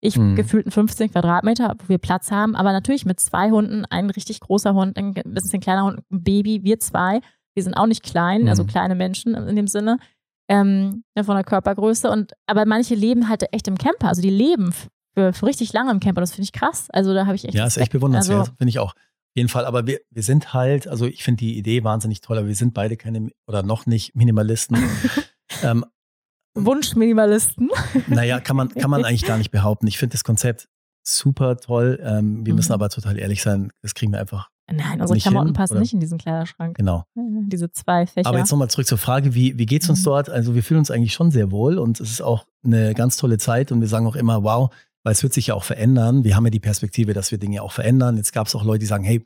ich Mhm. gefühlten 15 Quadratmeter, wo wir Platz haben, aber natürlich mit zwei Hunden, ein richtig großer Hund, ein bisschen kleiner Hund, ein Baby, wir zwei. Wir sind auch nicht klein, also Mhm. kleine Menschen in dem Sinne, ähm, ja, von der Körpergröße. Und aber manche leben halt echt im Camper, also die leben für, für richtig lange im Camper. Das finde ich krass. Also da habe ich echt. ja, ist echt bewundernswert, Also, finde ich auch. Jeden Fall, aber wir, wir sind halt, also ich finde die Idee wahnsinnig toll, aber wir sind beide keine oder noch nicht Minimalisten. ähm, Wunschminimalisten. naja, kann man, kann man eigentlich gar nicht behaupten. Ich finde das Konzept super toll. Ähm, wir Mhm. müssen aber total ehrlich sein, das kriegen wir einfach, Nein, unsere Nicht Klamotten hin, passen oder? nicht in diesen Kleiderschrank. genau. Diese zwei Fächer. Aber jetzt nochmal zurück zur Frage, wie, wie geht's uns Mhm. dort? Also wir fühlen uns eigentlich schon sehr wohl und es ist auch eine ganz tolle Zeit und wir sagen auch immer, wow, weil es wird sich ja auch verändern. Wir haben ja die Perspektive, dass wir Dinge auch verändern. Jetzt gab es auch Leute, die sagen, hey,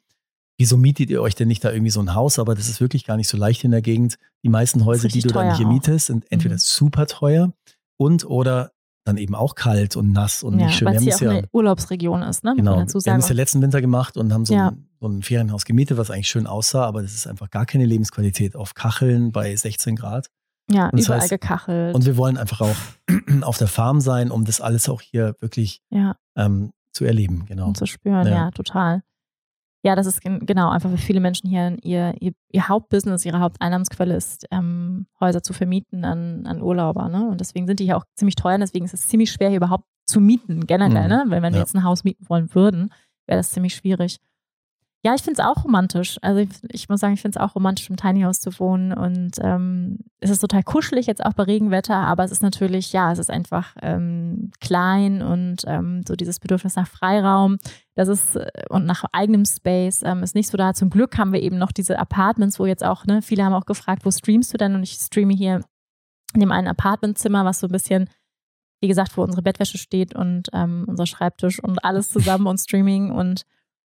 wieso mietet ihr euch denn nicht da irgendwie so ein Haus? Aber das ist wirklich gar nicht so leicht in der Gegend. Die meisten Häuser, die du dann hier auch. mietest, sind entweder Mhm. super teuer und oder dann eben auch kalt und nass und ja, nicht schön. weil es hier es auch ja, eine Urlaubsregion ist, ne? Genau, wir haben es ja letzten Winter gemacht und haben so, Ja. ein, so ein Ferienhaus gemietet, was eigentlich schön aussah, aber das ist einfach gar keine Lebensqualität auf Kacheln bei 16 Grad. Ja, und das überall heißt- gekachelt. Und wir wollen einfach auch auf der Farm sein, um das alles auch hier wirklich ja, ähm, zu erleben. Genau. und zu spüren, ja. Ja. total. ja, das ist genau einfach für viele Menschen hier ihr, ihr, ihr Hauptbusiness, ihre Haupteinnahmensquelle ist, ähm, Häuser zu vermieten an, an Urlauber. Ne? Und deswegen sind die hier auch ziemlich teuer. Und deswegen ist es ziemlich schwer, hier überhaupt zu mieten, generell. Mhm. Ne? Weil wenn wir jetzt ein Haus mieten wollen würden, wäre das ziemlich schwierig. Ja, ich finde es auch romantisch. Also ich, ich muss sagen, ich finde es auch romantisch, im Tiny House zu wohnen. Und ähm, es ist total kuschelig jetzt auch bei Regenwetter, aber es ist natürlich, ja, es ist einfach ähm, klein und ähm, so dieses Bedürfnis nach Freiraum, das ist äh, und nach eigenem Space ähm, ist nicht so da. Zum Glück haben wir eben noch diese Apartments, wo jetzt auch, ne, viele haben auch gefragt, wo streamst du denn? Und ich streame hier in dem einen Apartmentzimmer, was so ein bisschen wie gesagt, wo unsere Bettwäsche steht und ähm, unser Schreibtisch und alles zusammen und Streaming und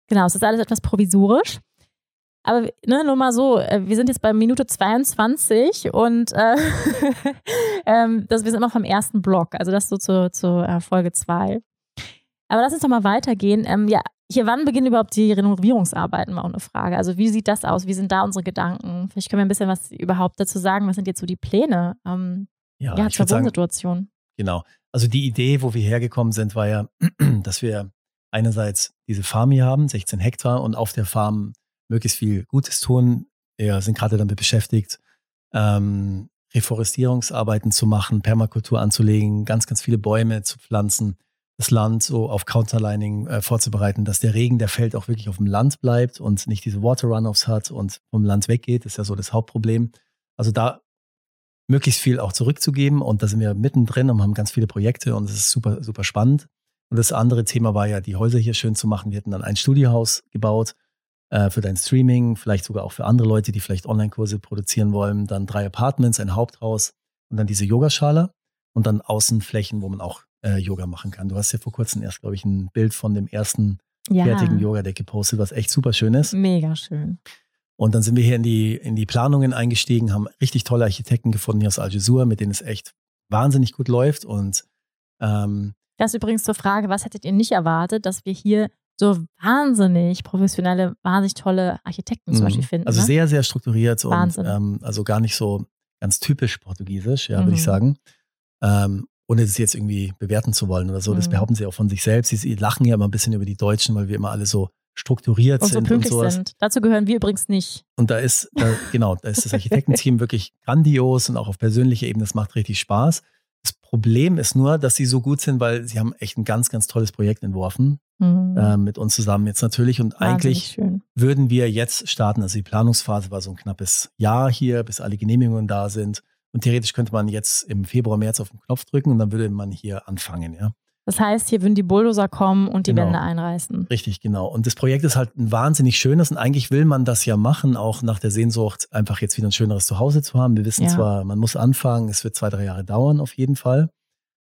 Genau, es ist alles etwas provisorisch. Aber ne, nur mal so, äh, wir sind jetzt bei Minute 22 und äh, ähm, das, wir sind immer vom ersten Block, also das so zur, zur äh, Folge 2. Aber lass uns doch mal weitergehen. Ähm, ja, hier, wann beginnen überhaupt die Renovierungsarbeiten? Mal eine Frage. Also, wie sieht das aus? Wie sind da unsere Gedanken? Vielleicht können wir ein bisschen was überhaupt dazu sagen. Was sind jetzt so die Pläne? Ähm, ja, ja zur Wohnsituation. Genau. Also, die Idee, wo wir hergekommen sind, war ja, dass wir einerseits diese Farm hier haben, 16 Hektar, und auf der Farm möglichst viel Gutes tun. Wir sind gerade damit beschäftigt, ähm, Reforestierungsarbeiten zu machen, Permakultur anzulegen, ganz, ganz viele Bäume zu pflanzen, das Land so auf Counterlining äh, vorzubereiten, dass der Regen, der fällt, auch wirklich auf dem Land bleibt und nicht diese Water Runoffs hat und vom Land weggeht. Das ist ja so das Hauptproblem. Also da möglichst viel auch zurückzugeben und da sind wir mittendrin und haben ganz viele Projekte und es ist super, super spannend. Und das andere Thema war ja, die Häuser hier schön zu machen. Wir hätten dann ein Studiohaus gebaut äh, für dein Streaming, vielleicht sogar auch für andere Leute, die vielleicht Online-Kurse produzieren wollen. Dann drei Apartments, ein Haupthaus und dann diese Yogaschale und dann Außenflächen, wo man auch äh, Yoga machen kann. Du hast ja vor kurzem erst, glaube ich, ein Bild von dem ersten ja. fertigen Yoga-Deck gepostet, was echt super schön ist. Mega schön. Und dann sind wir hier in die, in die Planungen eingestiegen, haben richtig tolle Architekten gefunden hier aus Algesur, mit denen es echt wahnsinnig gut läuft. Und ähm, das übrigens zur Frage, was hättet ihr nicht erwartet, dass wir hier so wahnsinnig professionelle, wahnsinnig tolle Architekten zum mhm. Beispiel finden. Also ne? sehr, sehr strukturiert Wahnsinn. und ähm, also gar nicht so ganz typisch portugiesisch, ja, mhm. würde ich mhm. sagen. Ähm, ohne das jetzt irgendwie bewerten zu wollen oder so. Das mhm. behaupten sie auch von sich selbst. Sie, lachen ja immer ein bisschen über die Deutschen, weil wir immer alle so strukturiert und so sind und sowas. Sind. Dazu gehören wir übrigens nicht. Und da ist, da, genau, da ist das Architektenteam wirklich grandios und auch auf persönlicher Ebene, das macht richtig Spaß. Das Problem ist nur, dass sie so gut sind, weil sie haben echt ein ganz, ganz tolles Projekt entworfen. Mhm. Äh, mit uns zusammen jetzt natürlich. Und Wahnsinnig eigentlich schön. würden wir jetzt starten. Also die Planungsphase war so ein knappes Jahr hier, bis alle Genehmigungen da sind. Und theoretisch könnte man jetzt im Februar, März auf den Knopf drücken und dann würde man hier anfangen, ja. Das heißt, hier würden die Bulldozer kommen und die genau. Wände einreißen. Richtig, genau. Und das Projekt ist halt ein wahnsinnig schönes und eigentlich will man das ja machen, auch nach der Sehnsucht, einfach jetzt wieder ein schöneres Zuhause zu haben. Wir wissen ja. zwar, man muss anfangen, es wird zwei, drei Jahre dauern auf jeden Fall.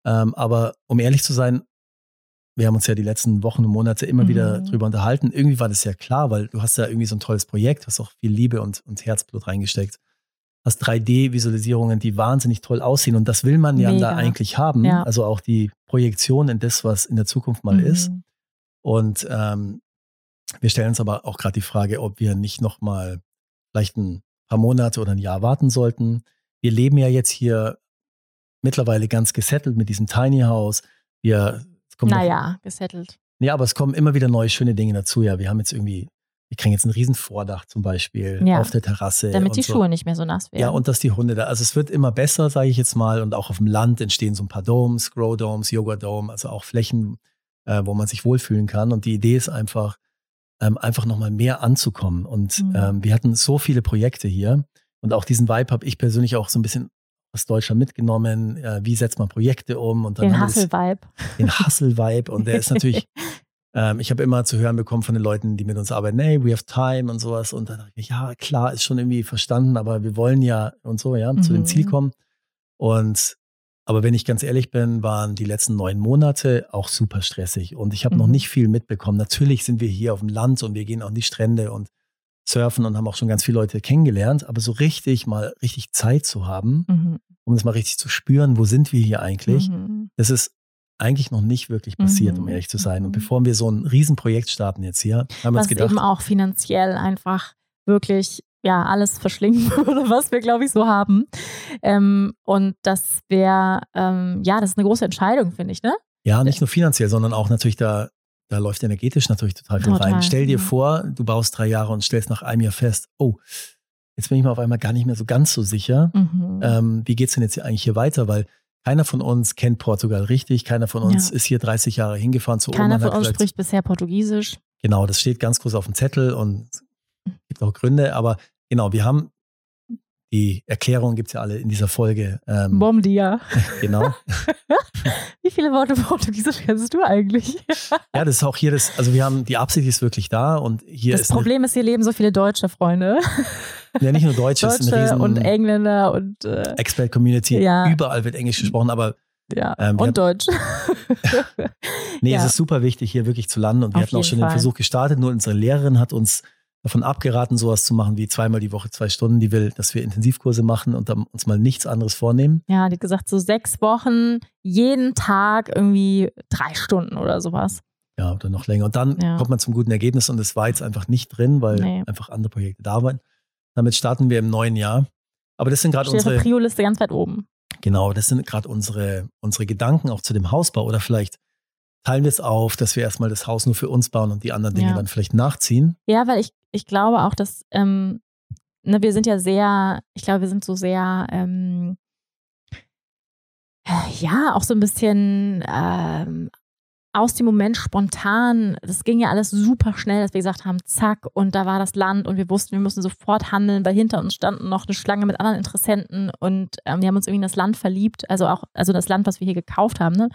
Ähm, aber um ehrlich zu sein, wir haben uns ja die letzten Wochen und Monate immer mhm. wieder drüber unterhalten. Irgendwie war das ja klar, weil du hast ja irgendwie so ein tolles Projekt, hast auch viel Liebe und, und Herzblut reingesteckt hast 3D-Visualisierungen, die wahnsinnig toll aussehen. Und das will man ja da eigentlich haben. Ja. Also auch die Projektion in das, was in der Zukunft mal mhm. ist. Und ähm, wir stellen uns aber auch gerade die Frage, ob wir nicht noch mal vielleicht ein paar Monate oder ein Jahr warten sollten. Wir leben ja jetzt hier mittlerweile ganz gesettelt mit diesem Tiny House. Wir, naja, gesettelt. Ja, aber es kommen immer wieder neue schöne Dinge dazu. Ja, wir haben jetzt irgendwie wir kriegen jetzt ein riesen Vordach zum Beispiel ja, auf der Terrasse. Damit die so. Schuhe nicht mehr so nass werden. Ja, und dass die Hunde da, also es wird immer besser, sage ich jetzt mal. Und auch auf dem Land entstehen so ein paar Domes, Grow Domes, Yoga Dome, also auch Flächen, äh, wo man sich wohlfühlen kann. Und die Idee ist einfach, ähm, einfach nochmal mehr anzukommen. Und mhm. ähm, wir hatten so viele Projekte hier. Und auch diesen Vibe habe ich persönlich auch so ein bisschen aus Deutschland mitgenommen. Äh, wie setzt man Projekte um? Und dann den Hustle-Vibe. Den Hustle-Vibe. Und der ist natürlich Ähm, ich habe immer zu hören bekommen von den Leuten, die mit uns arbeiten, hey, we have time und sowas. Und dann dachte ich, ja, klar, ist schon irgendwie verstanden, aber wir wollen ja und so, ja, mhm. zu dem Ziel mhm. kommen. Und aber wenn ich ganz ehrlich bin, waren die letzten neun Monate auch super stressig und ich habe mhm. noch nicht viel mitbekommen. Natürlich sind wir hier auf dem Land und wir gehen auch an die Strände und surfen und haben auch schon ganz viele Leute kennengelernt, aber so richtig mal richtig Zeit zu haben, mhm. um das mal richtig zu spüren, wo sind wir hier eigentlich, mhm. das ist eigentlich noch nicht wirklich passiert, mhm. um ehrlich zu sein. Und mhm. bevor wir so ein Riesenprojekt starten jetzt hier, haben wir uns gedacht. eben auch finanziell einfach wirklich ja alles verschlingen würde, was wir, glaube ich, so haben. Ähm, und das wäre, ähm, ja, das ist eine große Entscheidung, finde ich, ne? Ja, nicht nur finanziell, sondern auch natürlich da da läuft energetisch natürlich total viel Total, rein. Stell dir vor, du baust drei Jahre und stellst nach einem Jahr fest, oh, jetzt bin ich mir auf einmal gar nicht mehr so ganz so sicher. Mhm. Ähm, wie geht's denn jetzt hier eigentlich hier weiter? Weil keiner von uns kennt Portugal richtig, keiner von uns Ja. ist hier 30 Jahre hingefahren zu Keiner Oma von uns gesagt, spricht bisher Portugiesisch. Genau, das steht ganz groß auf dem Zettel und gibt auch Gründe, aber genau, wir haben die Erklärung gibt's ja alle in dieser Folge. Ähm, Bom dia. genau. Wie viele Worte Portugiesisch kennst du eigentlich? Ja, das ist auch hier das, also wir haben, die Absicht ist wirklich da und hier das ist Problem ist, hier leben so viele deutsche Freunde. eine, ja, nicht nur Deutsch, es ist eine Deutsche riesen und Engländer und äh, Expat-Community. Ja. Überall wird Englisch gesprochen, aber ja, Ähm, und Deutsch. nee, Ja. es ist super wichtig, hier wirklich zu landen und wir Auf hatten auch schon den Fall. Versuch gestartet, nur unsere Lehrerin hat uns davon abgeraten, sowas zu machen wie zweimal die Woche zwei Stunden. Die will, dass wir Intensivkurse machen und uns mal nichts anderes vornehmen. Ja, die hat gesagt, so sechs Wochen, jeden Tag irgendwie drei Stunden oder sowas. Ja, oder noch länger. Und dann Ja. kommt man zum guten Ergebnis und es war jetzt einfach nicht drin, weil Nee. einfach andere Projekte da waren. Damit starten wir im neuen Jahr. Aber das sind gerade unsere, Prio-Liste ganz weit oben. genau, das sind gerade unsere, unsere Gedanken auch zu dem Hausbau. Oder vielleicht teilen wir es auf, dass wir erstmal das Haus nur für uns bauen und die anderen Dinge Ja. dann vielleicht nachziehen. Ja, weil ich, ich glaube auch, dass ähm, ne, wir sind ja sehr, ich glaube, wir sind so sehr, ähm, ja, auch so ein bisschen ähm, aus dem Moment spontan. Das ging ja alles super schnell, dass wir gesagt haben, zack, und da war das Land und wir wussten, wir müssen sofort handeln, weil hinter uns standen noch eine Schlange mit anderen Interessenten und ähm, wir haben uns irgendwie in das Land verliebt, also auch, also das Land, was wir hier gekauft haben, ne?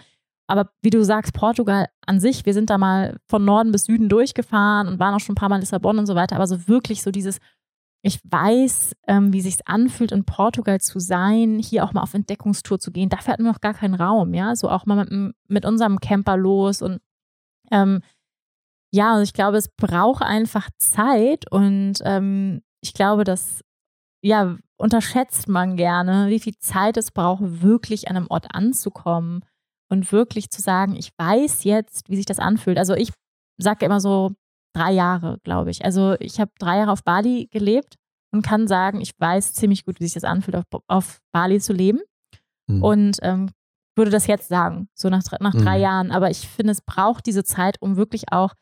Aber wie du sagst, Portugal an sich, wir sind da mal von Norden bis Süden durchgefahren und waren auch schon ein paar Mal in Lissabon und so weiter, aber so wirklich so dieses, ich weiß, ähm, wie sich's anfühlt, in Portugal zu sein, hier auch mal auf Entdeckungstour zu gehen. Dafür hatten wir noch gar keinen Raum, ja. So auch mal mit, mit unserem Camper los und ähm, ja, und ich glaube, es braucht einfach Zeit und ähm, ich glaube, dass ja, unterschätzt man gerne, wie viel Zeit es braucht, wirklich an einem Ort anzukommen und wirklich zu sagen, ich weiß jetzt, wie sich das anfühlt. Also ich sage immer so drei Jahre, glaube ich. Also ich habe drei Jahre auf Bali gelebt und kann sagen, ich weiß ziemlich gut, wie sich das anfühlt, auf, auf Bali zu leben Hm. und ähm, würde das jetzt sagen, so nach, nach drei Mhm. Jahren. Aber ich finde, es braucht diese Zeit, um wirklich auch,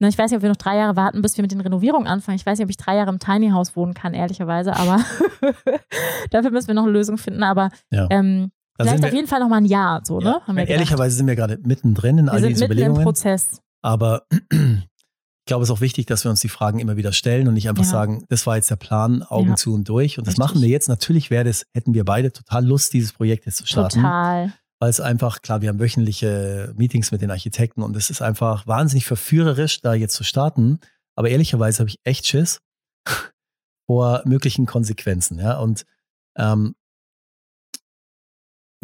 ne, ich weiß nicht, ob wir noch drei Jahre warten, bis wir mit den Renovierungen anfangen. Ich weiß nicht, ob ich drei Jahre im Tiny House wohnen kann, ehrlicherweise, aber dafür müssen wir noch eine Lösung finden. Aber Ja. ähm, Da vielleicht auf wir, jeden Fall noch mal ein Jahr, so, ja, ne? Gedacht. ehrlicherweise sind wir gerade mittendrin in wir all sind diesen mitten im Überlegungen. Prozess. Aber ich glaube, es ist auch wichtig, dass wir uns die Fragen immer wieder stellen und nicht einfach Ja. sagen, das war jetzt der Plan, Augen Ja. zu und durch. Und das Richtig. machen wir jetzt. Natürlich wäre das, hätten wir beide total Lust, dieses Projekt jetzt zu starten. Total. Weil es einfach, klar, wir haben wöchentliche Meetings mit den Architekten und es ist einfach wahnsinnig verführerisch, da jetzt zu starten. Aber ehrlicherweise habe ich echt Schiss vor möglichen Konsequenzen. Ja? Und ähm,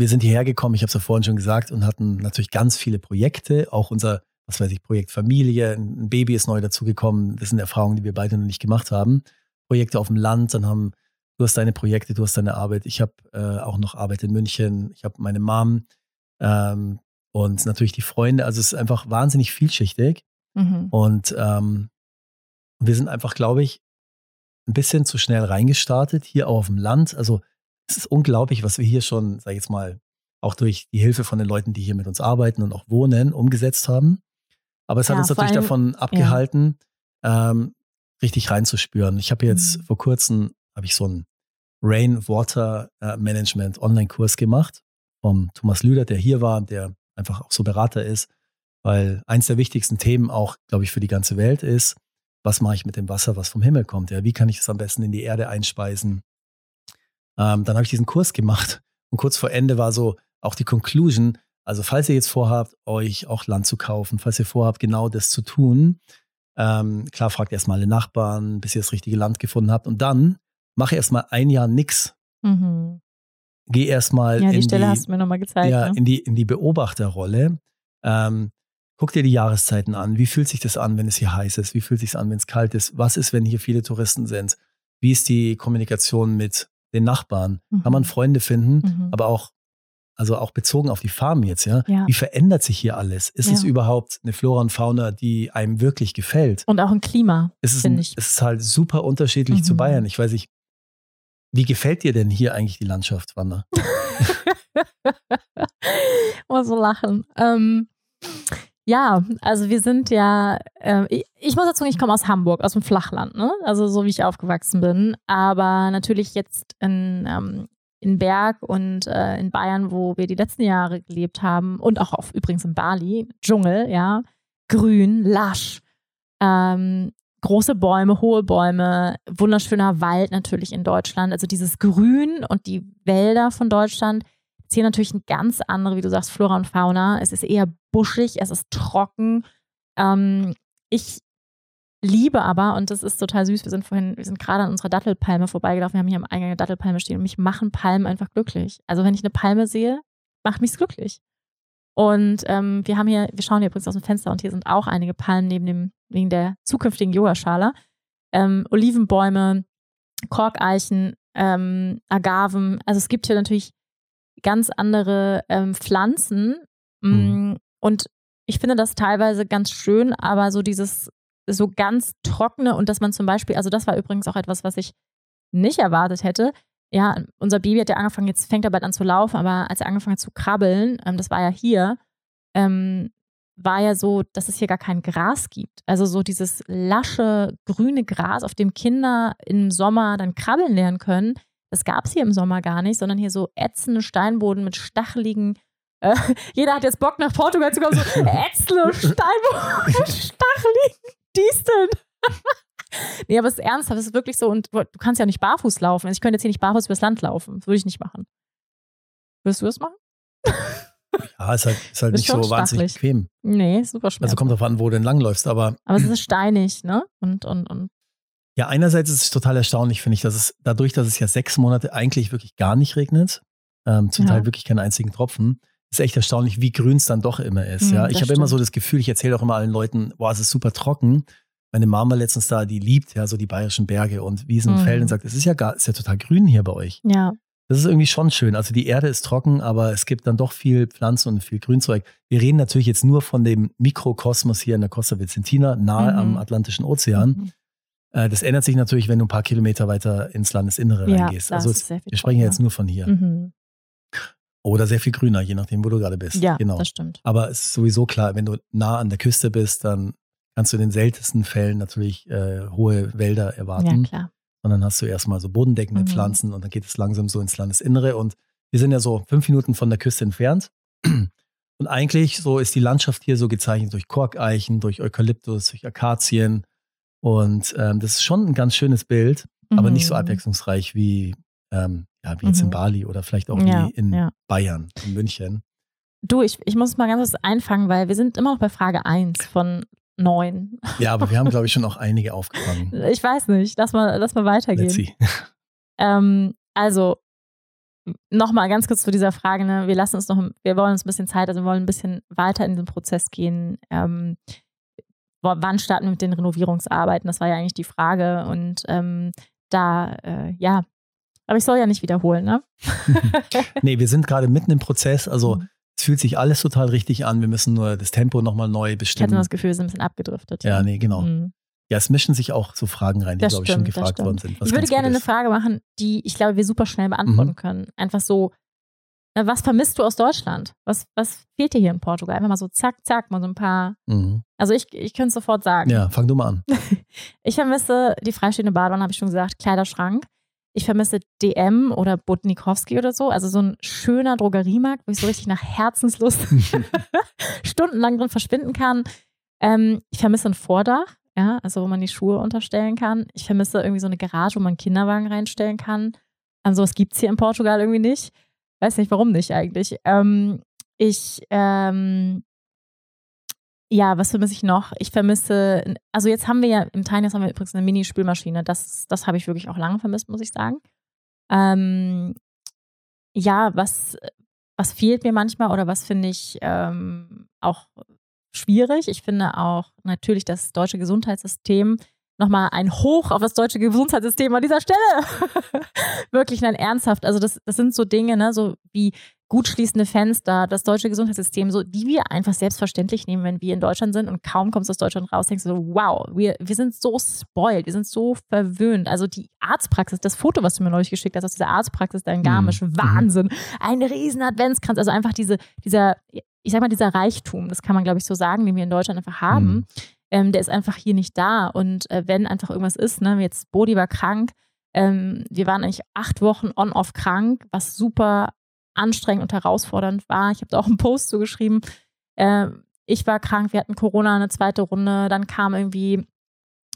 wir sind hierher gekommen, ich habe es ja vorhin schon gesagt, und hatten natürlich ganz viele Projekte, auch unser, was weiß ich, Projekt Familie, ein Baby ist neu dazugekommen. Das sind Erfahrungen, die wir beide noch nicht gemacht haben. Projekte auf dem Land, dann haben, du hast deine Projekte, du hast deine Arbeit. Ich habe äh, auch noch Arbeit in München, ich habe meine Mom ähm, und natürlich die Freunde. Also es ist einfach wahnsinnig vielschichtig. Mhm. Und ähm, wir sind einfach, glaube ich, ein bisschen zu schnell reingestartet, hier auch auf dem Land. Also es ist unglaublich, was wir hier schon, sag ich jetzt mal, auch durch die Hilfe von den Leuten, die hier mit uns arbeiten und auch wohnen, umgesetzt haben. Aber es hat Ja, uns vor natürlich allem- davon abgehalten, ähm, richtig reinzuspüren. Ich habe jetzt Mhm. vor kurzem, habe ich so einen Rainwater äh, Management Online-Kurs gemacht vom Thomas Lüder, der hier war, der einfach auch so Berater ist, weil eins der wichtigsten Themen auch, glaube ich, für die ganze Welt ist, was mache ich mit dem Wasser, was vom Himmel kommt? Ja, wie kann ich das am besten in die Erde einspeisen? Ähm, dann habe ich diesen Kurs gemacht und kurz vor Ende war so auch die Conclusion. Also falls ihr jetzt vorhabt, euch auch Land zu kaufen, falls ihr vorhabt, genau das zu tun, ähm, klar fragt erstmal alle Nachbarn, bis ihr das richtige Land gefunden habt und dann mache erstmal ein Jahr nix. Mhm. Geh erstmal Ja, die in Stelle die hast du mir nochmal gezeigt. ja, ne? in, die, in die Beobachterrolle. Ähm, guck dir die Jahreszeiten an. Wie fühlt sich das an, wenn es hier heiß ist? Wie fühlt sich an, wenn es kalt ist? Was ist, wenn hier viele Touristen sind? Wie ist die Kommunikation mit den Nachbarn? Kann man Mhm. Freunde finden? Mhm. Aber auch, also auch bezogen auf die Farm jetzt, ja. Ja. Wie verändert sich hier alles? Ist es Ja. überhaupt eine Flora und Fauna, die einem wirklich gefällt? Und auch ein Klima, Es ist, ein, finde ich. es ist halt super unterschiedlich zu Mhm. Bayern. Ich weiß nicht, wie gefällt dir denn hier eigentlich die Landschaft, Wanda? Immer so lachen. Ähm, Ja, also wir sind ja, äh, ich, ich, muss dazu sagen, ich komme aus Hamburg, aus dem Flachland, ne? Also so wie ich aufgewachsen bin. Aber natürlich jetzt in, ähm, in Berg und äh, in Bayern, wo wir die letzten Jahre gelebt haben und auch auf, übrigens in Bali, Dschungel, ja, grün, lasch, ähm, große Bäume, hohe Bäume, wunderschöner Wald natürlich in Deutschland. Also dieses Grün und die Wälder von Deutschland hier natürlich ein ganz andere, wie du sagst, Flora und Fauna. Es ist eher buschig, es ist trocken. Ähm, ich liebe aber, und das ist total süß, wir sind vorhin, wir sind gerade an unserer Dattelpalme vorbeigelaufen, wir haben hier am Eingang eine Dattelpalme stehen und mich machen Palmen einfach glücklich. Also wenn ich eine Palme sehe, macht mich glücklich. Und ähm, wir haben hier, wir schauen hier übrigens aus dem Fenster und hier sind auch einige Palmen neben dem, wegen der zukünftigen Yogaschale. Ähm, Olivenbäume, Korkeichen, ähm, Agaven. Also es gibt hier natürlich ganz andere ähm, Pflanzen. Mhm. Und ich finde das teilweise ganz schön, aber so dieses so ganz trockene und dass man zum Beispiel, also das war übrigens auch etwas, was ich nicht erwartet hätte. Ja, unser Baby hat ja angefangen, jetzt fängt er bald an zu laufen, aber als er angefangen hat zu krabbeln, ähm, das war ja hier, ähm, war ja so, dass es hier gar kein Gras gibt. Also so dieses lasche, grüne Gras, auf dem Kinder im Sommer dann krabbeln lernen können, das gab es hier im Sommer gar nicht, sondern hier so ätzende Steinboden mit stacheligen äh, jeder hat jetzt Bock nach Portugal zu kommen, so ätzende Steinboden mit stacheligen Disteln. nee, aber es ist ernsthaft, es ist wirklich so. Und du kannst ja nicht barfuß laufen. Also ich könnte jetzt hier nicht barfuß übers Land laufen. Das würde ich nicht machen. Würdest du das machen? Ja, ist halt, ist halt ist nicht so stachelig. wahnsinnig bequem. Nee, super schwer. Also kommt drauf an, wo du entlang läufst, aber. Aber es ist steinig, ne? Und, und, und. Ja, einerseits ist es total erstaunlich, finde ich, dass es dadurch, dass es ja sechs Monate eigentlich wirklich gar nicht regnet, ähm, zum ja. Teil wirklich keinen einzigen Tropfen, ist echt erstaunlich, wie grün es dann doch immer ist. Mhm, ja, ich habe immer so das Gefühl, ich erzähle auch immer allen Leuten, boah, es ist super trocken. Meine Mama letztens da, die liebt ja so die bayerischen Berge und Wiesen und mhm. Felden, sagt, es ist ja gar, ist ja total grün hier bei euch. Ja. Das ist irgendwie schon schön. Also die Erde ist trocken, aber es gibt dann doch viel Pflanzen und viel Grünzeug. Wir reden natürlich jetzt nur von dem Mikrokosmos hier in der Costa Vicentina, nahe mhm. am Atlantischen Ozean. Äh, das ändert sich natürlich, wenn du ein paar Kilometer weiter ins Landesinnere ja, reingehst. Also es, wir sprechen ja jetzt nur von hier. Mhm. Oder sehr viel grüner, je nachdem, wo du gerade bist. Ja, genau. das stimmt. Aber es ist sowieso klar, wenn du nah an der Küste bist, dann kannst du in den seltensten Fällen natürlich äh, hohe Wälder erwarten. Ja, klar. Und dann hast du erstmal so bodendeckende mhm. Pflanzen und dann geht es langsam so ins Landesinnere. Und wir sind ja so fünf Minuten von der Küste entfernt. Und eigentlich so ist die Landschaft hier so gezeichnet durch Korkeichen, durch Eukalyptus, durch Akazien. Und ähm, das ist schon ein ganz schönes Bild, mhm. aber nicht so mhm. abwechslungsreich wie ähm, ja, wie jetzt mhm. in Bali oder vielleicht auch ja, wie in ja. Bayern, in München. Du, ich, ich muss mal ganz kurz einfangen, weil wir sind immer noch bei Frage 1 von 9. Ja, aber wir haben, glaube ich, schon auch einige aufgefangen. Ich weiß nicht. Lass mal, lass mal weitergehen. Let's see. Ähm, also, nochmal ganz kurz zu dieser Frage. Ne? Wir lassen uns noch, wir wollen uns ein bisschen Zeit, also wir wollen ein bisschen weiter in den Prozess gehen. Ähm, wann starten wir mit den Renovierungsarbeiten? Das war ja eigentlich die Frage. Und ähm, da, äh, ja, aber ich soll ja nicht wiederholen, ne? nee, wir sind gerade mitten im Prozess. Also mhm. es fühlt sich alles total richtig an. Wir müssen nur das Tempo nochmal neu bestimmen. Ich hatte das Gefühl, wir sind ein bisschen abgedriftet. Ja, nee, genau. Mhm. Ja, es mischen sich auch so Fragen rein, die, glaube ich, schon gefragt worden sind. ich würde gerne eine Frage machen, die ich glaube, wir super schnell beantworten mhm. können. Einfach so, was vermisst du aus Deutschland? Was, was fehlt dir hier in Portugal? Einfach mal so zack, zack, mal so ein paar. Mhm. Also ich, ich könnte es sofort sagen. Ja, fang du mal an. ich vermisse die freistehende Badewanne, habe ich schon gesagt, Kleiderschrank. Ich vermisse DM oder Botnikowski oder so. Also so ein schöner Drogeriemarkt, wo ich so richtig nach Herzenslust stundenlang drin verschwinden kann. Ähm, ich vermisse ein Vordach, ja, also wo man die Schuhe unterstellen kann. Ich vermisse irgendwie so eine Garage, wo man einen Kinderwagen reinstellen kann. An sowas gibt es hier in Portugal irgendwie nicht. Weiß nicht, warum nicht eigentlich. Ähm, ich ähm, ja, was vermisse ich noch? Ich vermisse, also jetzt haben wir ja, im Tinies haben wir übrigens eine Mini-Spülmaschine. Das, das habe ich wirklich auch lange vermisst, muss ich sagen. Ähm, ja, was, was fehlt mir manchmal oder was finde ich ähm, auch schwierig? Ich finde auch natürlich das deutsche Gesundheitssystem nochmal ein Hoch auf das deutsche Gesundheitssystem an dieser Stelle. Wirklich, nein, ernsthaft. Also das, das sind so Dinge, ne, so wie gut schließende Fenster, das deutsche Gesundheitssystem, so die wir einfach selbstverständlich nehmen, wenn wir in Deutschland sind und kaum kommst du aus Deutschland raus, denkst du so, wow, wir, wir sind so spoiled, wir sind so verwöhnt. Also die Arztpraxis, das Foto, was du mir neulich geschickt hast aus dieser Arztpraxis da in Garmisch, mhm. Wahnsinn. Ein riesen Adventskranz, also einfach diese, dieser, ich sag mal, dieser Reichtum, das kann man glaube ich so sagen, den wir in Deutschland einfach haben, mhm. Ähm, der ist einfach hier nicht da. Und äh, wenn einfach irgendwas ist, ne, jetzt Bodi war krank, ähm, wir waren eigentlich acht Wochen on-off krank, was super anstrengend und herausfordernd war. Ich habe da auch einen Post zugeschrieben. Äh, ich war krank, wir hatten Corona, eine zweite Runde, dann kam irgendwie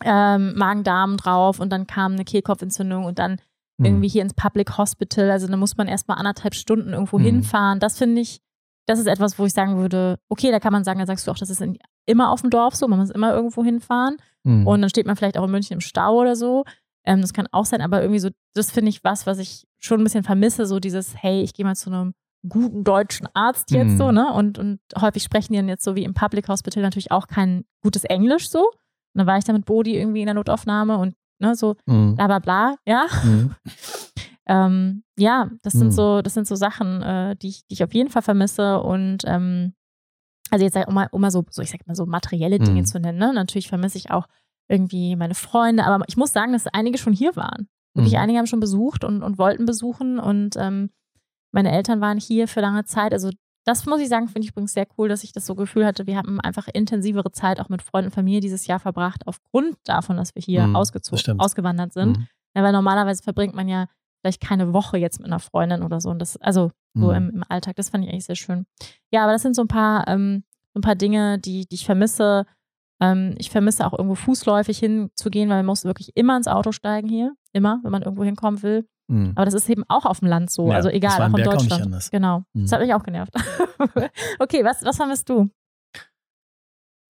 ähm, Magen-Darm drauf und dann kam eine Kehlkopfentzündung und dann mhm. irgendwie hier ins Public Hospital. Also da muss man erstmal anderthalb Stunden irgendwo mhm. hinfahren. Das finde ich, das ist etwas, wo ich sagen würde, okay, da kann man sagen, da sagst du auch, das ist in, immer auf dem Dorf so, man muss immer irgendwo hinfahren. Mhm. Und dann steht man vielleicht auch in München im Stau oder so. Ähm, das kann auch sein, aber irgendwie so, das finde ich was, was ich schon ein bisschen vermisse, so dieses, hey, ich gehe mal zu einem guten deutschen Arzt jetzt mhm. so, ne? Und, und häufig sprechen die dann jetzt so wie im Public Hospital natürlich auch kein gutes Englisch so. Und dann war ich da mit Bodi irgendwie in der Notaufnahme und ne, so mhm. bla bla bla, ja. Mhm. ähm, ja, das sind mhm. so, das sind so Sachen, äh, die, ich, die ich auf jeden Fall vermisse. Und ähm, also jetzt um mal, um mal so, so, ich sag mal so materielle Dinge mhm. zu nennen, ne? Natürlich vermisse ich auch irgendwie meine Freunde. Aber ich muss sagen, dass einige schon hier waren. Wirklich mhm. einige haben schon besucht und, und wollten besuchen. Und ähm, meine Eltern waren hier für lange Zeit. Also das muss ich sagen, finde ich übrigens sehr cool, dass ich das so Gefühl hatte. Wir haben einfach intensivere Zeit auch mit Freunden und Familie dieses Jahr verbracht, aufgrund davon, dass wir hier mhm, ausgezogen, ausgewandert sind. Mhm. Ja, weil normalerweise verbringt man ja vielleicht keine Woche jetzt mit einer Freundin oder so. Und das, also so mhm. im, im, Alltag, das fand ich eigentlich sehr schön. Ja, aber das sind so ein paar, ähm, so ein paar Dinge, die, die ich vermisse. Ähm, ich vermisse auch irgendwo fußläufig hinzugehen, weil man muss wirklich immer ins Auto steigen hier. Immer, wenn man irgendwo hinkommen will. Mhm. Aber das ist eben auch auf dem Land so. Ja, also egal, auch in Deutschland. Auch nicht anders. Genau. Mhm. Das hat mich auch genervt. okay, was, was vermisst du?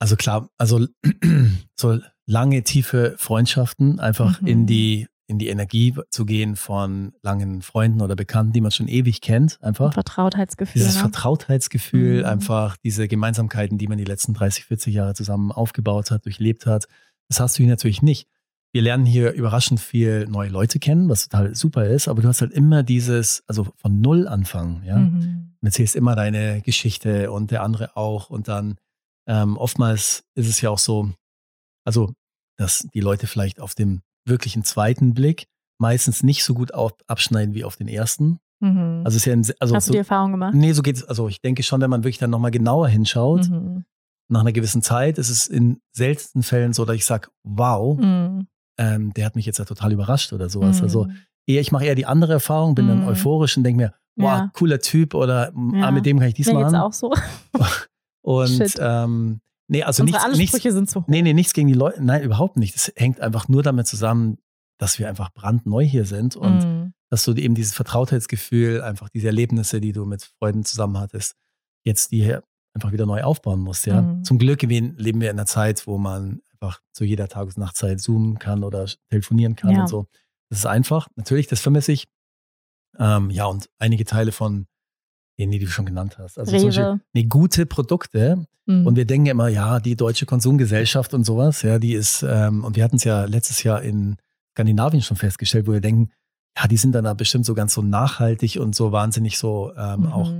Also klar, also so lange, tiefe Freundschaften, einfach mhm. in die in die Energie zu gehen von langen Freunden oder Bekannten, die man schon ewig kennt, einfach. Vertrautheitsgefühl. Dieses ne? Vertrautheitsgefühl, mhm. einfach diese Gemeinsamkeiten, die man die letzten 30, 40 Jahre zusammen aufgebaut hat, durchlebt hat. Das hast du hier natürlich nicht. Wir lernen hier überraschend viel neue Leute kennen, was total super ist, aber du hast halt immer dieses, also von Null anfangen, ja. Mhm. Und erzählst immer deine Geschichte und der andere auch. Und dann ähm, oftmals ist es ja auch so, also, dass die Leute vielleicht auf dem wirklichen zweiten Blick meistens nicht so gut auf, abschneiden wie auf den ersten. Mhm. Also ist ja ein, also Hast so, du die Erfahrung gemacht? Nee, so geht es. Also ich denke schon, wenn man wirklich dann nochmal genauer hinschaut, mhm. nach einer gewissen Zeit ist es in seltensten Fällen so, dass ich sage, wow, mhm. ähm, der hat mich jetzt ja total überrascht oder sowas. Also mhm. eher, ich mache eher die andere Erfahrung, bin dann mhm. euphorisch und denke mir, wow, ja. cooler Typ oder ja. ah, mit dem kann ich diesmal. Mir geht's auch so. und ähm, Nee, also Unsere nichts, Ansprüche nichts, sind so. Nee, nee, nichts gegen die Leute. Nein, überhaupt nicht. Das hängt einfach nur damit zusammen, dass wir einfach brandneu hier sind und mm. dass du eben dieses Vertrautheitsgefühl, einfach diese Erlebnisse, die du mit Freunden zusammen hattest, jetzt die hier einfach wieder neu aufbauen musst. Ja? Mm. Zum Glück leben wir in einer Zeit, wo man einfach zu jeder Tages- und Nachtzeit zoomen kann oder telefonieren kann ja. und so. Das ist einfach. Natürlich, das vermisse ich. Ähm, ja, und einige Teile von den, die du schon genannt hast. Also Rewe. Beispiel, nee, gute Produkte. Mhm. Und wir denken immer, ja, die deutsche Konsumgesellschaft und sowas, ja, die ist, ähm, und wir hatten es ja letztes Jahr in Skandinavien schon festgestellt, wo wir denken, ja, die sind dann da bestimmt so ganz so nachhaltig und so wahnsinnig so ähm, mhm. auch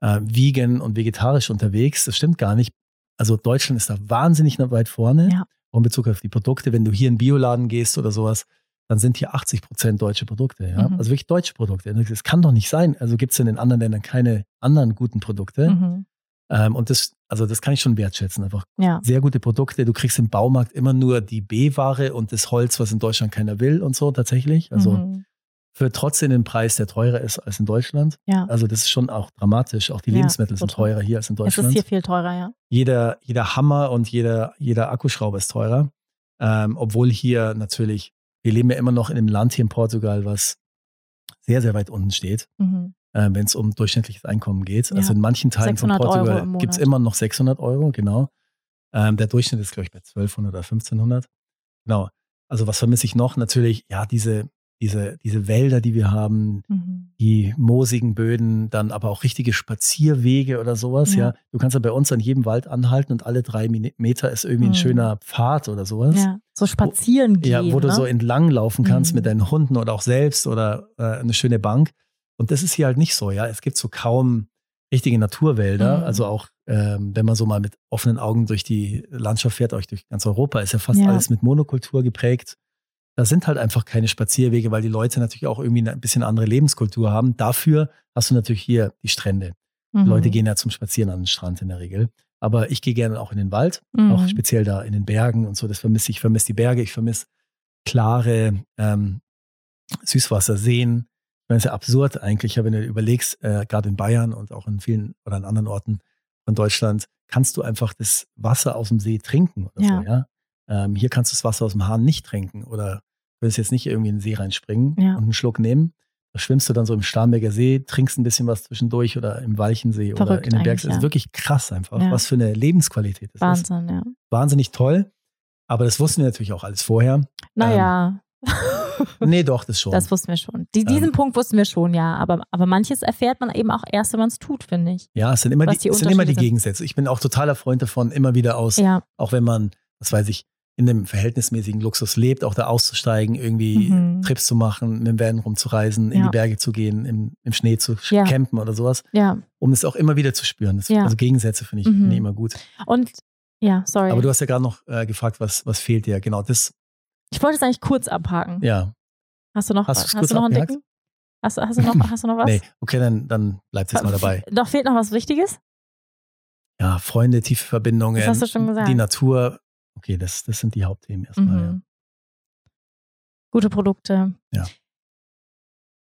äh, vegan und vegetarisch unterwegs. Das stimmt gar nicht. Also Deutschland ist da wahnsinnig weit vorne. Ja. in Bezug auf die Produkte. Wenn du hier in den Bioladen gehst oder sowas, dann sind hier 80 Prozent deutsche Produkte, ja. Mhm. Also wirklich deutsche Produkte. Das kann doch nicht sein. Also gibt es in den anderen Ländern keine anderen guten Produkte. Mhm. Ähm, und das, also das kann ich schon wertschätzen. Einfach ja. sehr gute Produkte. Du kriegst im Baumarkt immer nur die B-Ware und das Holz, was in Deutschland keiner will und so tatsächlich. Also mhm. für trotzdem den Preis, der teurer ist als in Deutschland. Ja. Also das ist schon auch dramatisch. Auch die ja, Lebensmittel sind teurer hier als in Deutschland. Es ist hier viel teurer, ja. Jeder, jeder Hammer und jeder, jeder Akkuschrauber ist teurer. Ähm, obwohl hier natürlich wir leben ja immer noch in einem Land hier in Portugal, was sehr, sehr weit unten steht, mhm. äh, wenn es um durchschnittliches Einkommen geht. Ja. Also in manchen Teilen von Portugal gibt es immer noch 600 Euro, genau. Ähm, der Durchschnitt ist, glaube ich, bei 1200 oder 1500. Genau. Also was vermisse ich noch? Natürlich, ja, diese diese, diese Wälder, die wir haben, mhm. die moosigen Böden, dann aber auch richtige Spazierwege oder sowas, ja. ja. Du kannst ja bei uns an jedem Wald anhalten und alle drei Meter ist irgendwie mhm. ein schöner Pfad oder sowas. Ja, so spazieren wo, gehen. Ja, wo ne? du so entlang laufen kannst mhm. mit deinen Hunden oder auch selbst oder äh, eine schöne Bank. Und das ist hier halt nicht so, ja. Es gibt so kaum richtige Naturwälder. Mhm. Also auch, ähm, wenn man so mal mit offenen Augen durch die Landschaft fährt, euch durch ganz Europa, ist ja fast Ja. alles mit Monokultur geprägt. Da sind halt einfach keine Spazierwege, weil die Leute natürlich auch irgendwie ein bisschen andere Lebenskultur haben. Dafür hast du natürlich hier die Strände. Mhm. Leute gehen ja zum Spazieren an den Strand in der Regel. Aber ich gehe gerne auch in den Wald, Mhm. auch speziell da in den Bergen und so. Das vermisse ich. Ich vermisse die Berge, ich vermisse klare ähm, Süßwasserseen. Ich meine, es ist ja absurd eigentlich, wenn du überlegst, äh, gerade in Bayern und auch in vielen oder an anderen Orten von Deutschland, kannst du einfach das Wasser aus dem See trinken oder Ja. so, ja. Ähm, hier kannst du das Wasser aus dem Hahn nicht trinken oder willst jetzt nicht irgendwie in den See reinspringen Ja. und einen Schluck nehmen. Da schwimmst du dann so im Starnberger See, trinkst ein bisschen was zwischendurch oder im Walchensee oder Verrückt in den Bergs. eigentlich, Das ist ja. wirklich krass einfach, Ja. was für eine Lebensqualität das ist. Wahnsinn, ja. Wahnsinnig toll. Aber das wussten wir natürlich auch alles vorher. Naja, Nee, doch, das schon. das wussten wir schon. Die, diesen Ähm. Punkt wussten wir schon, ja. Aber, aber manches erfährt man eben auch erst, wenn man es tut, finde ich. ja, es sind immer die, die es sind immer die. Gegensätze. Ich bin auch totaler Freund davon, immer wieder aus, Ja, auch wenn man, was weiß ich, in einem verhältnismäßigen Luxus lebt, auch da auszusteigen, irgendwie Mhm. Trips zu machen, mit dem Van rumzureisen, in Ja. die Berge zu gehen, im, im Schnee zu Ja. campen oder sowas, ja. um es auch immer wieder zu spüren. Das, Ja. Also Gegensätze finde ich, Mhm. finde ich immer gut. Und ja, sorry. Aber du hast ja gerade noch äh, gefragt, was, was fehlt dir. Genau, das, ich wollte es eigentlich kurz abhaken. ja. Hast du noch, Hast hast, du noch einen dicken? Hast, du- hast, du noch, hast du noch was? Nee, okay, dann, dann bleibt jetzt mal dabei. Doch fehlt noch was Wichtiges? Ja, Freunde, tiefe Verbindungen. Das hast du schon gesagt. Die Natur. Okay, das, das sind die Hauptthemen erstmal. Ja. Mhm. Gute Produkte. Ja.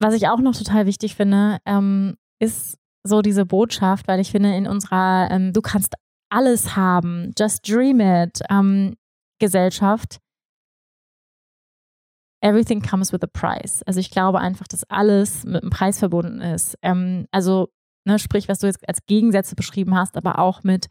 Was ich auch noch total wichtig finde, ähm, ist so diese Botschaft, weil ich finde, in unserer ähm, Du kannst alles haben, just dream it, ähm, Gesellschaft, everything comes with a price. Also ich glaube einfach, dass alles mit einem Preis verbunden ist. Ähm, also, ne, sprich, was du jetzt als Gegensätze beschrieben hast, aber auch mit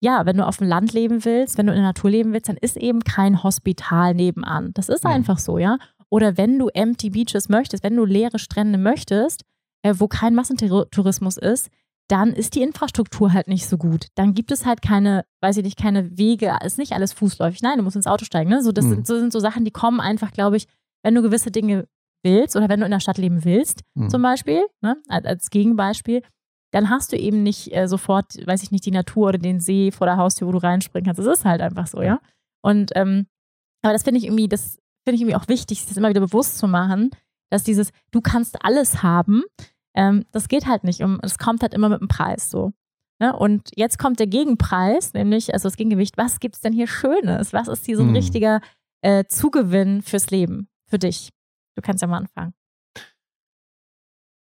ja, wenn du auf dem Land leben willst, wenn du in der Natur leben willst, dann ist eben kein Hospital nebenan. Das ist Mhm. einfach so, ja. Oder wenn du empty beaches möchtest, wenn du leere Strände möchtest, äh, wo kein Massentourismus ist, dann ist die Infrastruktur halt nicht so gut. Dann gibt es halt keine, weiß ich nicht, keine Wege, ist nicht alles fußläufig. Nein, du musst ins Auto steigen. Ne? So, das Mhm. sind, so sind so Sachen, die kommen einfach, glaube ich, wenn du gewisse Dinge willst oder wenn du in der Stadt leben willst, Mhm. zum Beispiel, ne, als, als Gegenbeispiel, dann hast du eben nicht äh, sofort, weiß ich nicht, die Natur oder den See vor der Haustür, wo du reinspringen kannst. Das ist halt einfach so, ja. Und ähm, aber das finde ich irgendwie, das finde ich irgendwie auch wichtig, sich das immer wieder bewusst zu machen, dass dieses, du kannst alles haben, ähm, das geht halt nicht. Um, es kommt halt immer mit einem Preis so. Ne? Und jetzt kommt der Gegenpreis, nämlich, also das Gegengewicht, was gibt es denn hier Schönes? Was ist hier so ein Hm. richtiger äh, Zugewinn fürs Leben, für dich? Du kannst ja mal anfangen.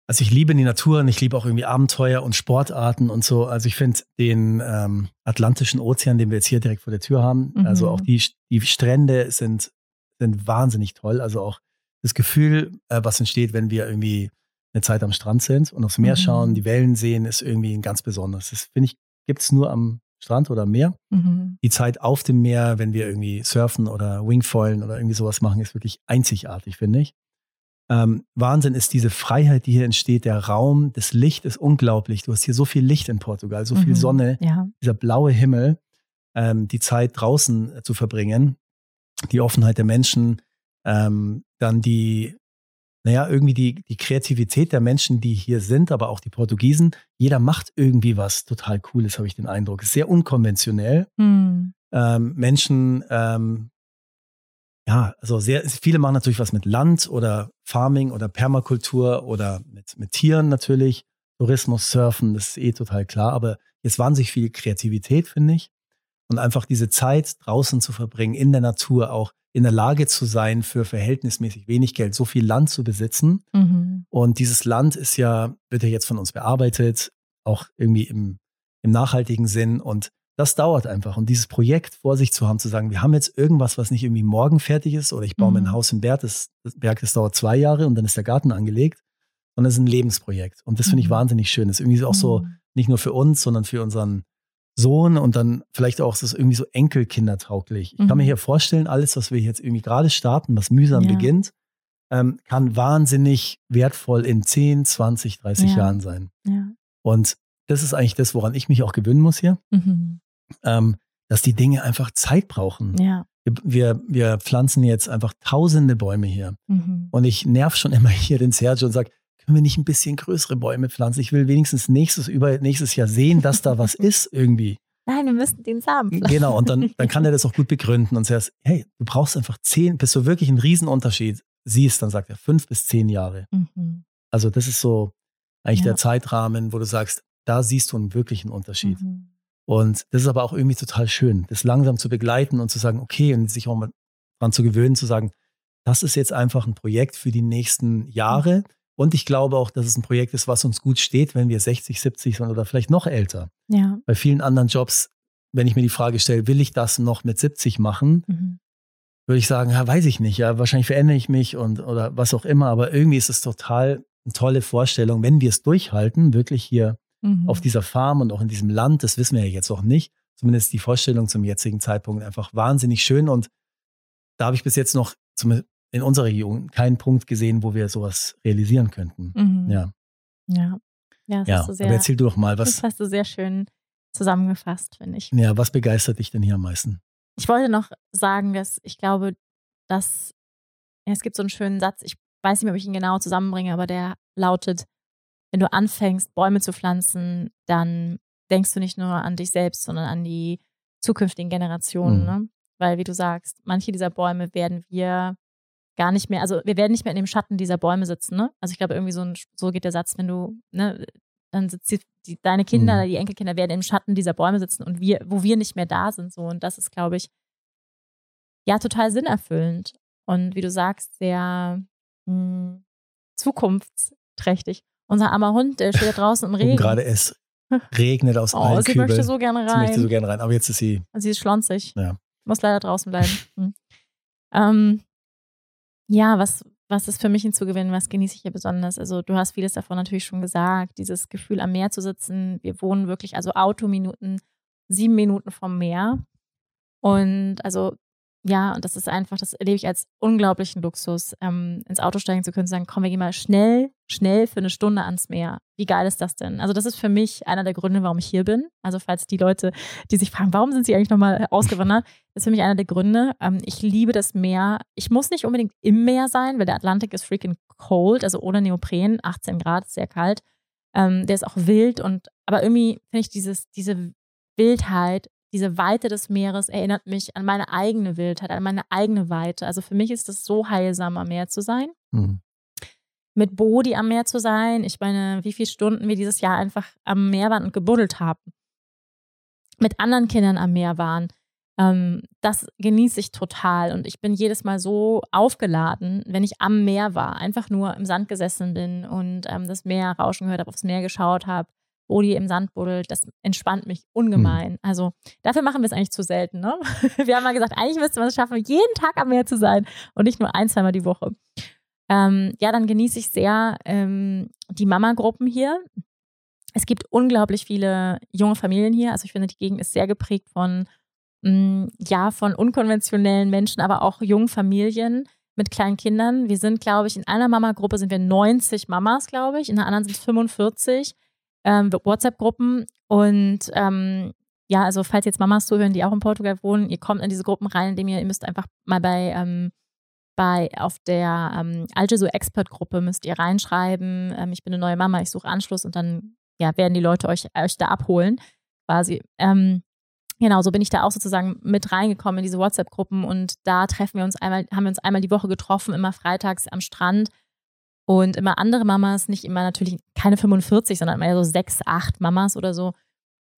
Also ich liebe die Natur und ich liebe auch irgendwie Abenteuer und Sportarten und so. Also ich finde den ähm, Atlantischen Ozean, den wir jetzt hier direkt vor der Tür haben, Mhm. also auch die, die Strände sind, sind wahnsinnig toll. Also auch das Gefühl, äh, was entsteht, wenn wir irgendwie eine Zeit am Strand sind und aufs Meer Mhm. schauen, die Wellen sehen, ist irgendwie ein ganz besonderes. Das finde ich, gibt es nur am Strand oder am Meer. Mhm. Die Zeit auf dem Meer, wenn wir irgendwie surfen oder Wingfoilen oder irgendwie sowas machen, ist wirklich einzigartig, finde ich. Ähm, Wahnsinn ist diese Freiheit, die hier entsteht. Der Raum, das Licht ist unglaublich. Du hast hier so viel Licht in Portugal, so viel Mhm. Sonne, Ja. dieser blaue Himmel, ähm, die Zeit draußen äh, zu verbringen, die Offenheit der Menschen, ähm, dann die, naja, irgendwie die, die Kreativität der Menschen, die hier sind, aber auch die Portugiesen. Jeder macht irgendwie was total Cooles, habe ich den Eindruck. Ist sehr unkonventionell Mhm. ähm, Menschen, ähm, ja, also sehr, viele machen natürlich was mit Land oder Farming oder Permakultur oder mit, mit Tieren natürlich. Tourismus, Surfen, das ist eh total klar. Aber jetzt wahnsinnig viel Kreativität, finde ich. Und einfach diese Zeit draußen zu verbringen, in der Natur auch in der Lage zu sein, für verhältnismäßig wenig Geld so viel Land zu besitzen. Mhm. Und dieses Land ist ja, wird ja jetzt von uns bearbeitet, auch irgendwie im, im nachhaltigen Sinn. Und das dauert einfach. Und dieses Projekt vor sich zu haben, zu sagen, wir haben jetzt irgendwas, was nicht irgendwie morgen fertig ist, oder ich baue mir Mhm. ein Haus im Berg, das, Berg, das dauert zwei Jahre und dann ist der Garten angelegt. Und das ist ein Lebensprojekt. Und das finde ich Mhm. wahnsinnig schön. Das ist irgendwie auch so, Mhm. nicht nur für uns, sondern für unseren Sohn und dann vielleicht auch, es ist irgendwie so enkelkindertauglich. Ich kann Mhm. mir hier vorstellen, alles, was wir jetzt irgendwie gerade starten, was mühsam Ja. beginnt, ähm, kann wahnsinnig wertvoll in 10, 20, 30 Ja. Jahren sein. Ja. Und das ist eigentlich das, woran ich mich auch gewöhnen muss hier, Mhm. Ähm, dass die Dinge einfach Zeit brauchen. Ja. Wir, wir, pflanzen jetzt einfach tausende Bäume hier. Mhm. Und ich nerv schon immer hier den Sergio und sage, können wir nicht ein bisschen größere Bäume pflanzen? Ich will wenigstens nächstes, über nächstes Jahr sehen, dass da was ist irgendwie. Nein, wir müssen den Samen pflanzen. Genau, und dann, dann kann er das auch gut begründen und sagt, hey, du brauchst einfach zehn, bis du wirklich einen Riesenunterschied siehst, dann sagt er fünf bis zehn Jahre. Mhm. Also das ist so eigentlich ja. der Zeitrahmen, wo du sagst, da siehst du einen wirklichen Unterschied. Mhm. Und das ist aber auch irgendwie total schön, das langsam zu begleiten und zu sagen, okay, und sich auch mal dran zu gewöhnen, zu sagen, das ist jetzt einfach ein Projekt für die nächsten Jahre. Und ich glaube auch, dass es ein Projekt ist, was uns gut steht, wenn wir 60, 70 sind oder vielleicht noch älter. Ja. Bei vielen anderen Jobs, wenn ich mir die Frage stelle, will ich das noch mit 70 machen, mhm. würde ich sagen, ja, weiß ich nicht. Ja, wahrscheinlich verändere ich mich und oder was auch immer. Aber irgendwie ist es total eine tolle Vorstellung, wenn wir es durchhalten, wirklich hier mhm. auf dieser Farm und auch in diesem Land, das wissen wir ja jetzt auch nicht. Zumindest die Vorstellung zum jetzigen Zeitpunkt einfach wahnsinnig schön. Und da habe ich bis jetzt noch in unserer Region keinen Punkt gesehen, wo wir sowas realisieren könnten. Mhm. Ja. Ja. Ja, ja sehr, aber erzähl du doch mal, was. Das hast du sehr schön zusammengefasst, finde ich. Ja, was begeistert dich denn hier am meisten? Ich wollte noch sagen, dass ich glaube, dass ja, es gibt so einen schönen Satz, ich weiß nicht mehr, ob ich ihn genau zusammenbringe, aber der lautet, wenn du anfängst, Bäume zu pflanzen, dann denkst du nicht nur an dich selbst, sondern an die zukünftigen Generationen. Mhm. Ne? Weil, wie du sagst, manche dieser Bäume werden wir gar nicht mehr, also wir werden nicht mehr in dem Schatten dieser Bäume sitzen, ne? Also ich glaube, irgendwie so, ein, so geht der Satz, wenn du, ne, dann sitzt die, die, deine Kinder, mhm. die Enkelkinder werden im Schatten dieser Bäume sitzen und wir, wo wir nicht mehr da sind, so. Und das ist, glaube ich, ja, total sinnerfüllend. Und wie du sagst, sehr mh, hm, zukunftsträchtig. Unser armer Hund, der steht draußen im Regen. Und gerade es regnet aus oh, allen sie Kübeln. möchte so gerne rein. Sie möchte so gerne rein, aber jetzt ist sie. Sie ist schlonzig. Ja. Muss leider draußen bleiben. Hm. Ähm, ja, was, was ist für mich hinzugewinnen? Was genieße ich hier besonders? Also, du hast vieles davon natürlich schon gesagt. Dieses Gefühl, am Meer zu sitzen. Wir wohnen wirklich, also Autominuten, sieben Minuten vom Meer. Und also ja, und das ist einfach, das erlebe ich als unglaublichen Luxus, ähm, ins Auto steigen zu können und sagen, komm, wir gehen mal schnell, schnell für eine Stunde ans Meer. Wie geil ist das denn? Also das ist für mich einer der Gründe, warum ich hier bin. Also falls die Leute, die sich fragen, warum sind sie eigentlich nochmal ausgewandert, ist für mich einer der Gründe. Ähm, ich liebe das Meer. Ich muss nicht unbedingt im Meer sein, weil der Atlantik ist freaking cold, also ohne Neopren, 18 Grad, sehr kalt. Ähm, der ist auch wild und, aber irgendwie finde ich dieses, diese Wildheit diese Weite des Meeres erinnert mich an meine eigene Wildheit, an meine eigene Weite. Also für mich ist es so heilsam, am Meer zu sein. Mhm. Mit Bodi am Meer zu sein. Ich meine, wie viele Stunden wir dieses Jahr einfach am Meer waren und gebuddelt haben. Mit anderen Kindern am Meer waren. Ähm, das genieße ich total. Und ich bin jedes Mal so aufgeladen, wenn ich am Meer war. Einfach nur im Sand gesessen bin und ähm, das Meer rauschen gehört habe, aufs Meer geschaut habe Rudi im Sand buddelt, das entspannt mich ungemein. Hm. Also dafür machen wir es eigentlich zu selten. Ne? Wir haben mal gesagt, eigentlich müsste man es schaffen, jeden Tag am Meer zu sein und nicht nur ein, zweimal die Woche. Ähm, ja, dann genieße ich sehr ähm, die Mama-Gruppen hier. Es gibt unglaublich viele junge Familien hier. Also ich finde, die Gegend ist sehr geprägt von, mh, mm, ja, von unkonventionellen Menschen, aber auch jungen Familien mit kleinen Kindern. Wir sind, glaube ich, in einer Mama-Gruppe sind wir 90 Mamas, glaube ich. In der anderen sind es 45 ähm, WhatsApp-Gruppen und ähm, ja, also falls jetzt Mamas zuhören, die auch in Portugal wohnen, ihr kommt in diese Gruppen rein, indem ihr, ihr müsst einfach mal bei, ähm, bei auf der ähm, Algeso Expert Gruppe müsst ihr reinschreiben, ähm, ich bin eine neue Mama, ich suche Anschluss und dann ja, werden die Leute euch, euch da abholen, quasi. Ähm, genau, so bin ich da auch sozusagen mit reingekommen in diese WhatsApp-Gruppen und da treffen wir uns einmal, haben wir uns einmal die Woche getroffen, immer freitags am Strand und immer andere Mamas, nicht immer natürlich keine 45, sondern immer so sechs, acht Mamas oder so.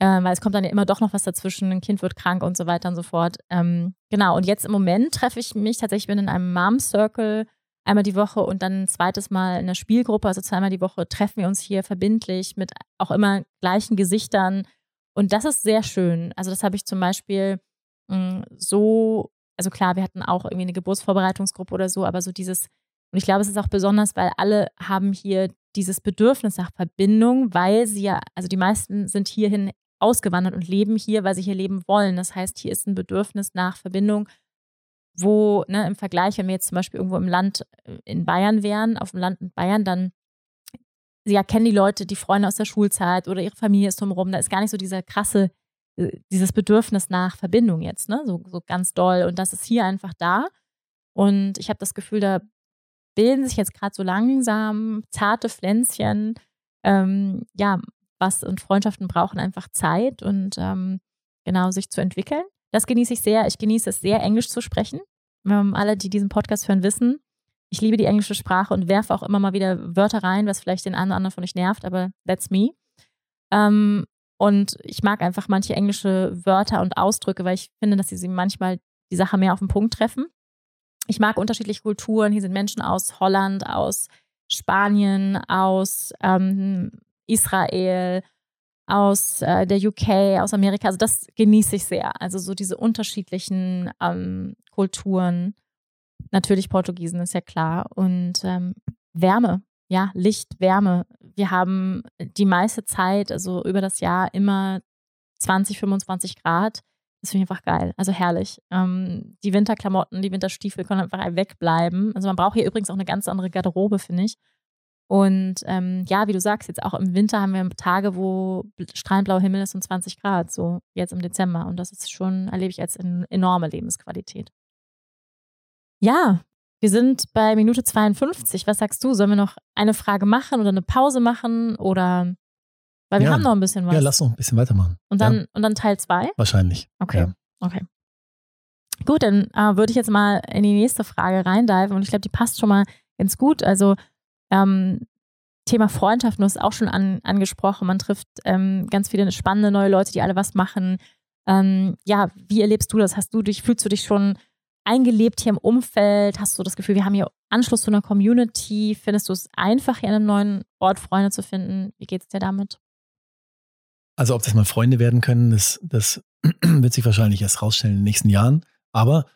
Ähm, weil es kommt dann ja immer doch noch was dazwischen, ein Kind wird krank und so weiter und so fort. Ähm, genau, und jetzt im Moment treffe ich mich tatsächlich, ich bin in einem Mom-Circle einmal die Woche und dann ein zweites Mal in einer Spielgruppe, also zweimal die Woche, treffen wir uns hier verbindlich mit auch immer gleichen Gesichtern. Und das ist sehr schön. Also, das habe ich zum Beispiel mh, mm, so, also klar, wir hatten auch irgendwie eine Geburtsvorbereitungsgruppe oder so, aber so dieses und ich glaube, es ist auch besonders, weil alle haben hier dieses Bedürfnis nach Verbindung, weil sie ja, also die meisten sind hierhin ausgewandert und leben hier, weil sie hier leben wollen. Das heißt, hier ist ein Bedürfnis nach Verbindung, wo ne, im Vergleich, wenn wir jetzt zum Beispiel irgendwo im Land äh, in Bayern wären, auf dem Land in Bayern, dann sie ja kennen die Leute, die Freunde aus der Schulzeit oder ihre Familie ist drumherum. Da ist gar nicht so dieser krasse, äh, dieses Bedürfnis nach Verbindung jetzt, ne? So, so ganz doll. Und das ist hier einfach da. Und ich habe das Gefühl, da bilden sich jetzt gerade so langsam zarte Pflänzchen. Ähm, ja, was und Freundschaften brauchen einfach Zeit und ähm, genau sich zu entwickeln. Das genieße ich sehr. Ich genieße es sehr, Englisch zu sprechen. Ähm, alle, die diesen Podcast hören, wissen, ich liebe die englische Sprache und werfe auch immer mal wieder Wörter rein, was vielleicht den einen oder anderen von euch nervt, aber that's me. Ähm, und ich mag einfach manche englische Wörter und Ausdrücke, weil ich finde, dass sie manchmal die Sache mehr auf den Punkt treffen. Ich mag unterschiedliche Kulturen. Hier sind Menschen aus Holland, aus Spanien, aus ähm, Israel, aus äh, der UK, aus Amerika. Also das genieße ich sehr. Also so diese unterschiedlichen ähm, Kulturen. Natürlich Portugiesen ist ja klar. Und ähm, Wärme, ja, Licht, Wärme. Wir haben die meiste Zeit, also über das Jahr, immer 20, 25 Grad. Das finde ich einfach geil. Also herrlich. Ähm, die Winterklamotten, die Winterstiefel können einfach wegbleiben. Also man braucht hier übrigens auch eine ganz andere Garderobe, finde ich. Und ähm, ja, wie du sagst, jetzt auch im Winter haben wir Tage, wo strahlend blauer Himmel ist und 20 Grad, so jetzt im Dezember. Und das ist schon, erlebe ich als enorme Lebensqualität. Ja, wir sind bei Minute 52. Was sagst du? Sollen wir noch eine Frage machen oder eine Pause machen? Oder weil wir ja, haben noch ein bisschen was. Ja, lass noch ein bisschen weitermachen. Und dann, ja. und dann Teil 2? Wahrscheinlich. Okay. Ja. Okay. Gut, dann äh, würde ich jetzt mal in die nächste Frage reindiven und ich glaube, die passt schon mal ganz gut. Also ähm, Thema Freundschaft, du hast auch schon an, angesprochen. Man trifft ähm, ganz viele spannende neue Leute, die alle was machen. Ähm, ja, wie erlebst du das? Hast du dich, fühlst du dich schon eingelebt hier im Umfeld? Hast du das Gefühl, wir haben hier Anschluss zu einer Community? Findest du es einfach, hier an einem neuen Ort Freunde zu finden? Wie geht es dir damit? Also, ob das mal Freunde werden können, das, das wird sich wahrscheinlich erst rausstellen in den nächsten Jahren. Aber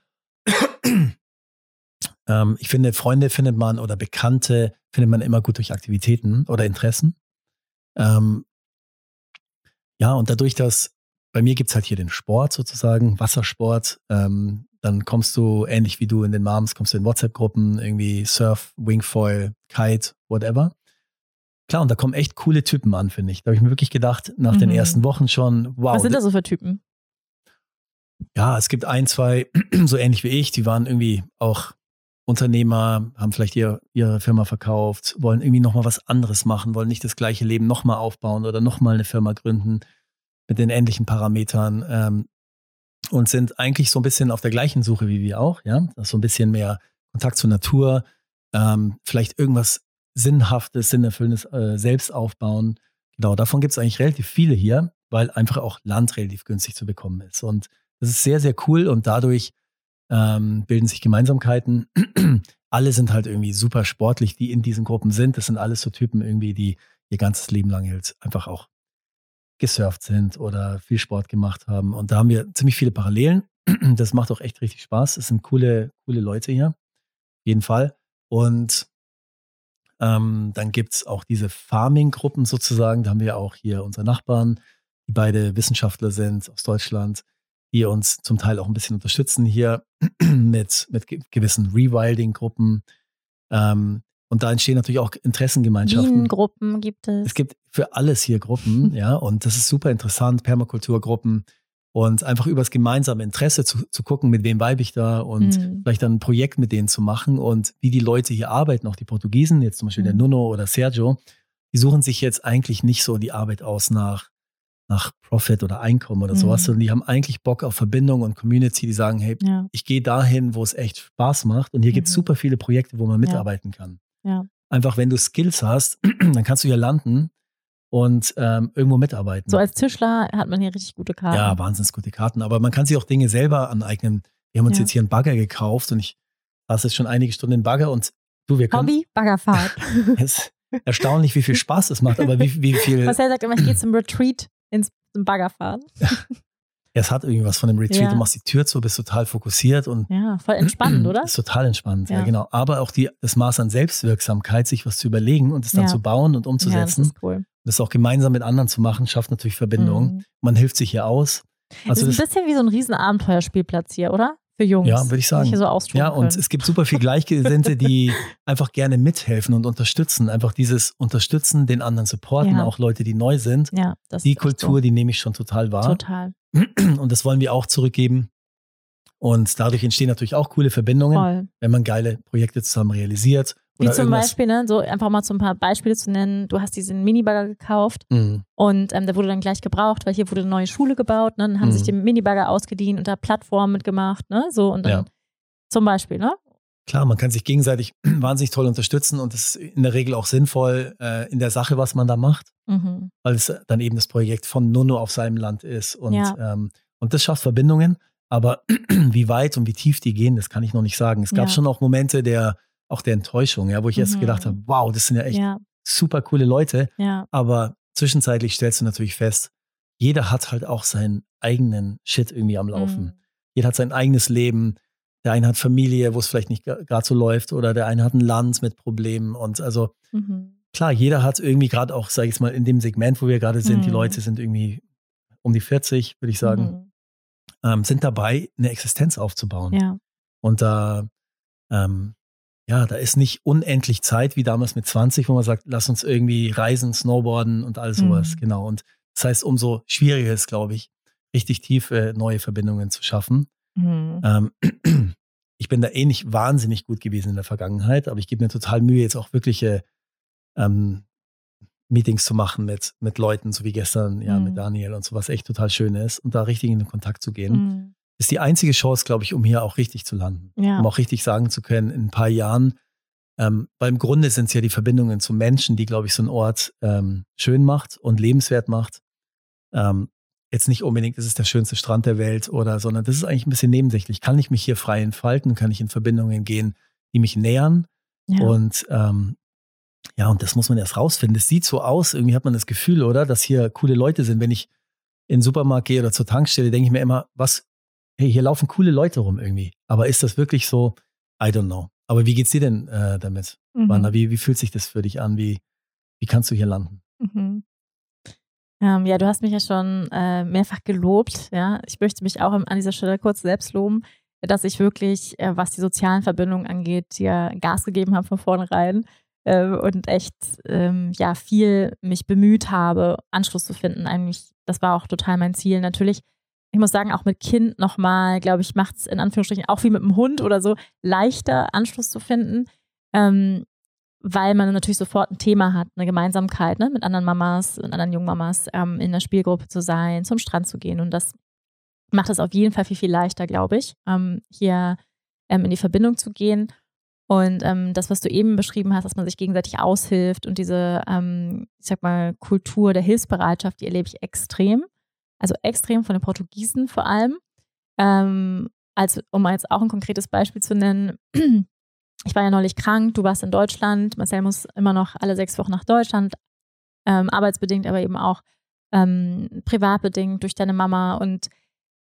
ähm, ich finde, Freunde findet man oder Bekannte findet man immer gut durch Aktivitäten oder Interessen. Ähm, ja, und dadurch, dass bei mir gibt es halt hier den Sport sozusagen, Wassersport, ähm, dann kommst du, ähnlich wie du in den Moms, kommst du in WhatsApp-Gruppen, irgendwie Surf, Wingfoil, Kite, whatever. Klar, und da kommen echt coole Typen an, finde ich. Da habe ich mir wirklich gedacht, nach mhm. den ersten Wochen schon, wow. Was sind da so für Typen? Ja, es gibt ein, zwei, so ähnlich wie ich, die waren irgendwie auch Unternehmer, haben vielleicht ihr, ihre Firma verkauft, wollen irgendwie nochmal was anderes machen, wollen nicht das gleiche Leben nochmal aufbauen oder nochmal eine Firma gründen mit den ähnlichen Parametern ähm, und sind eigentlich so ein bisschen auf der gleichen Suche wie wir auch, ja. Das so ein bisschen mehr Kontakt zur Natur, ähm, vielleicht irgendwas Sinnhaftes, Sinnerfüllendes äh, selbst aufbauen. Genau, davon gibt es eigentlich relativ viele hier, weil einfach auch Land relativ günstig zu bekommen ist. Und das ist sehr, sehr cool und dadurch ähm, bilden sich Gemeinsamkeiten. alle sind halt irgendwie super sportlich, die in diesen Gruppen sind. Das sind alles so Typen irgendwie, die ihr ganzes Leben lang jetzt einfach auch gesurft sind oder viel Sport gemacht haben. Und da haben wir ziemlich viele Parallelen. Das macht auch echt richtig Spaß. Es sind coole, coole Leute hier. Auf jeden Fall. Und ähm, dann gibt es auch diese Farming-Gruppen sozusagen. Da haben wir auch hier unsere Nachbarn, die beide Wissenschaftler sind aus Deutschland die uns zum Teil auch ein bisschen unterstützen hier mit, mit gewissen Rewilding-Gruppen. Ähm, und da entstehen natürlich auch Interessengemeinschaften. Bienengruppen gibt es. Es gibt für alles hier Gruppen, ja, und das ist super interessant, Permakulturgruppen und einfach übers gemeinsame Interesse zu, zu gucken, mit wem weibe ich da und mhm. vielleicht dann ein Projekt mit denen zu machen und wie die Leute hier arbeiten, auch die Portugiesen, jetzt zum Beispiel mhm. der Nuno oder Sergio, die suchen sich jetzt eigentlich nicht so die Arbeit aus nach nach Profit oder Einkommen oder sowas, mhm. sondern die haben eigentlich Bock auf Verbindung und Community, die sagen, hey, ja. ich gehe dahin, wo es echt Spaß macht. Und hier mhm. gibt es super viele Projekte, wo man mitarbeiten ja. kann. Ja. Einfach, wenn du Skills hast, dann kannst du hier landen und ähm, irgendwo mitarbeiten. So als Tischler hat man hier richtig gute Karten. Ja, wahnsinnig gute Karten. Aber man kann sich auch Dinge selber aneignen. Wir haben uns jetzt hier einen Bagger gekauft und ich saß jetzt schon einige Stunden im Bagger und du, wir können. Hobby, Baggerfahrt. es ist erstaunlich, wie viel Spaß es macht, aber wie, wie viel. Marcel sagt immer, ich gehe zum Retreat ins Bagger fahren. Ja. Es hat irgendwas von dem Retreat. Ja. Du machst die Tür zu, bist total fokussiert und. Ja, voll entspannend, oder? Ist total entspannend, ja, ja genau. Aber auch die, das Maß an Selbstwirksamkeit, sich was zu überlegen und es dann zu bauen und umzusetzen. Das ist cool. Das auch gemeinsam mit anderen zu machen, schafft natürlich Verbindung. Mhm. Man hilft sich hier aus. Also das ist ein bisschen wie so ein Riesenabenteuerspielplatz hier, oder? Für Jungs. Ja, würde ich sagen. Hier so ja, und können. es gibt super viel Gleichgesinnte, die einfach gerne mithelfen und unterstützen. Einfach dieses Unterstützen, den anderen supporten, ja. auch Leute, die neu sind. Ja, das die Kultur, so. die nehme ich schon total wahr. Total. Und das wollen wir auch zurückgeben. Und dadurch entstehen natürlich auch coole Verbindungen, Voll. wenn man geile Projekte zusammen realisiert Wie zum irgendwas. Beispiel, ne, so einfach mal so ein paar Beispiele zu nennen. Du hast diesen Minibagger gekauft mhm. und ähm, der wurde dann gleich gebraucht, weil hier wurde eine neue Schule gebaut. Ne? Dann haben mhm. sich den Minibagger ausgedient und da Plattformen mitgemacht. Ne? So und dann ja. zum Beispiel. Ne? Klar, man kann sich gegenseitig wahnsinnig toll unterstützen und es ist in der Regel auch sinnvoll äh, in der Sache, was man da macht, mhm. weil es dann eben das Projekt von Nuno auf seinem Land ist und, ja. ähm, und das schafft Verbindungen. Aber wie weit und wie tief die gehen, das kann ich noch nicht sagen. Es gab ja. schon auch Momente der auch der Enttäuschung, ja, wo ich mhm. erst gedacht habe, wow, das sind ja echt ja. super coole Leute. Ja. Aber zwischenzeitlich stellst du natürlich fest, jeder hat halt auch seinen eigenen Shit irgendwie am Laufen. Mhm. Jeder hat sein eigenes Leben. Der eine hat Familie, wo es vielleicht nicht gerade so läuft, oder der eine hat ein Land mit Problemen. Und also mhm. klar, jeder hat irgendwie gerade auch, sage ich mal, in dem Segment, wo wir gerade sind, die mhm. Leute sind irgendwie um die 40, würde ich sagen, mhm. ähm, sind dabei, eine Existenz aufzubauen. Ja. Und da ähm, ja, da ist nicht unendlich Zeit wie damals mit 20, wo man sagt, lass uns irgendwie reisen, snowboarden und all sowas. Mhm. Genau. Und das heißt, umso schwieriger ist, glaube ich, richtig tiefe neue Verbindungen zu schaffen. Mhm. Ähm, ich bin da eh nicht wahnsinnig gut gewesen in der Vergangenheit, aber ich gebe mir total Mühe, jetzt auch wirkliche ähm, Meetings zu machen mit, mit Leuten, so wie gestern, ja, mhm. mit Daniel und so, was echt total schön ist und da richtig in den Kontakt zu gehen. Ist die einzige Chance, glaube ich, um hier auch richtig zu landen. Ja. Um auch richtig sagen zu können, in ein paar Jahren, ähm, weil im Grunde sind es ja die Verbindungen zu Menschen, die, glaube ich, so einen Ort ähm, schön macht und lebenswert macht. Ähm, jetzt nicht unbedingt, ist es der schönste Strand der Welt oder, sondern das ist eigentlich ein bisschen nebensächlich. Kann ich mich hier frei entfalten? Kann ich in Verbindungen gehen, die mich nähern? Ja. Und ähm, ja, und das muss man erst rausfinden. Es sieht so aus, irgendwie hat man das Gefühl, oder, dass hier coole Leute sind. Wenn ich in den Supermarkt gehe oder zur Tankstelle, denke ich mir immer, was hey, hier laufen coole Leute rum irgendwie. Aber ist das wirklich so? I don't know. Aber wie geht's dir denn äh, damit, mhm. Wanda? Wie, wie fühlt sich das für dich an? Wie, wie kannst du hier landen? Mhm. Ähm, ja, du hast mich ja schon äh, mehrfach gelobt. Ja, ich möchte mich auch an dieser Stelle kurz selbst loben, dass ich wirklich, äh, was die sozialen Verbindungen angeht, hier Gas gegeben habe von vornherein äh, und echt ähm, ja viel mich bemüht habe, Anschluss zu finden. Eigentlich, das war auch total mein Ziel. Natürlich ich muss sagen, auch mit Kind nochmal, glaube ich, macht es in Anführungsstrichen auch wie mit dem Hund oder so leichter, Anschluss zu finden, ähm, weil man natürlich sofort ein Thema hat, eine Gemeinsamkeit ne, mit anderen Mamas und anderen Jungmamas ähm, in der Spielgruppe zu sein, zum Strand zu gehen. Und das macht es auf jeden Fall viel, viel leichter, glaube ich, ähm, hier ähm, in die Verbindung zu gehen. Und ähm, das, was du eben beschrieben hast, dass man sich gegenseitig aushilft und diese, ähm, ich sag mal, Kultur der Hilfsbereitschaft, die erlebe ich extrem also extrem von den Portugiesen vor allem. Ähm, als, um jetzt auch ein konkretes Beispiel zu nennen, ich war ja neulich krank, du warst in Deutschland, Marcel muss immer noch alle sechs Wochen nach Deutschland, ähm, arbeitsbedingt, aber eben auch ähm, privatbedingt durch deine Mama und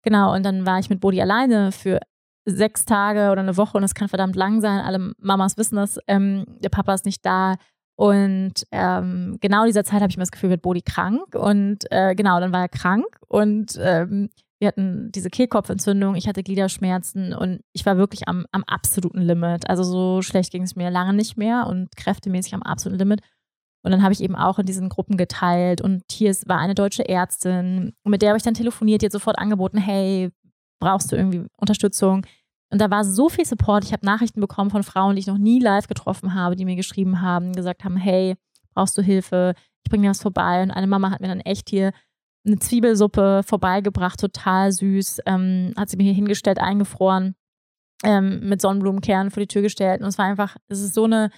genau, und dann war ich mit Bodi alleine für sechs Tage oder eine Woche und es kann verdammt lang sein. Alle Mamas wissen das, ähm, der Papa ist nicht da. Und ähm, genau in dieser Zeit habe ich mir das Gefühl, wird Bodi krank. Und äh, genau, dann war er krank und ähm, wir hatten diese Kehlkopfentzündung, ich hatte Gliederschmerzen und ich war wirklich am, am absoluten Limit. Also so schlecht ging es mir lange nicht mehr und kräftemäßig am absoluten Limit. Und dann habe ich eben auch in diesen Gruppen geteilt und hier war eine deutsche Ärztin, mit der habe ich dann telefoniert, die hat sofort angeboten, hey, brauchst du irgendwie Unterstützung? Und da war so viel Support. Ich habe Nachrichten bekommen von Frauen, die ich noch nie live getroffen habe, die mir geschrieben haben, gesagt haben, hey, brauchst du Hilfe? Ich bringe dir was vorbei. Und eine Mama hat mir dann echt hier eine Zwiebelsuppe vorbeigebracht, total süß. Ähm, hat sie mir hier hingestellt, eingefroren, ähm, mit Sonnenblumenkernen vor die Tür gestellt. Und es war einfach, es ist so eine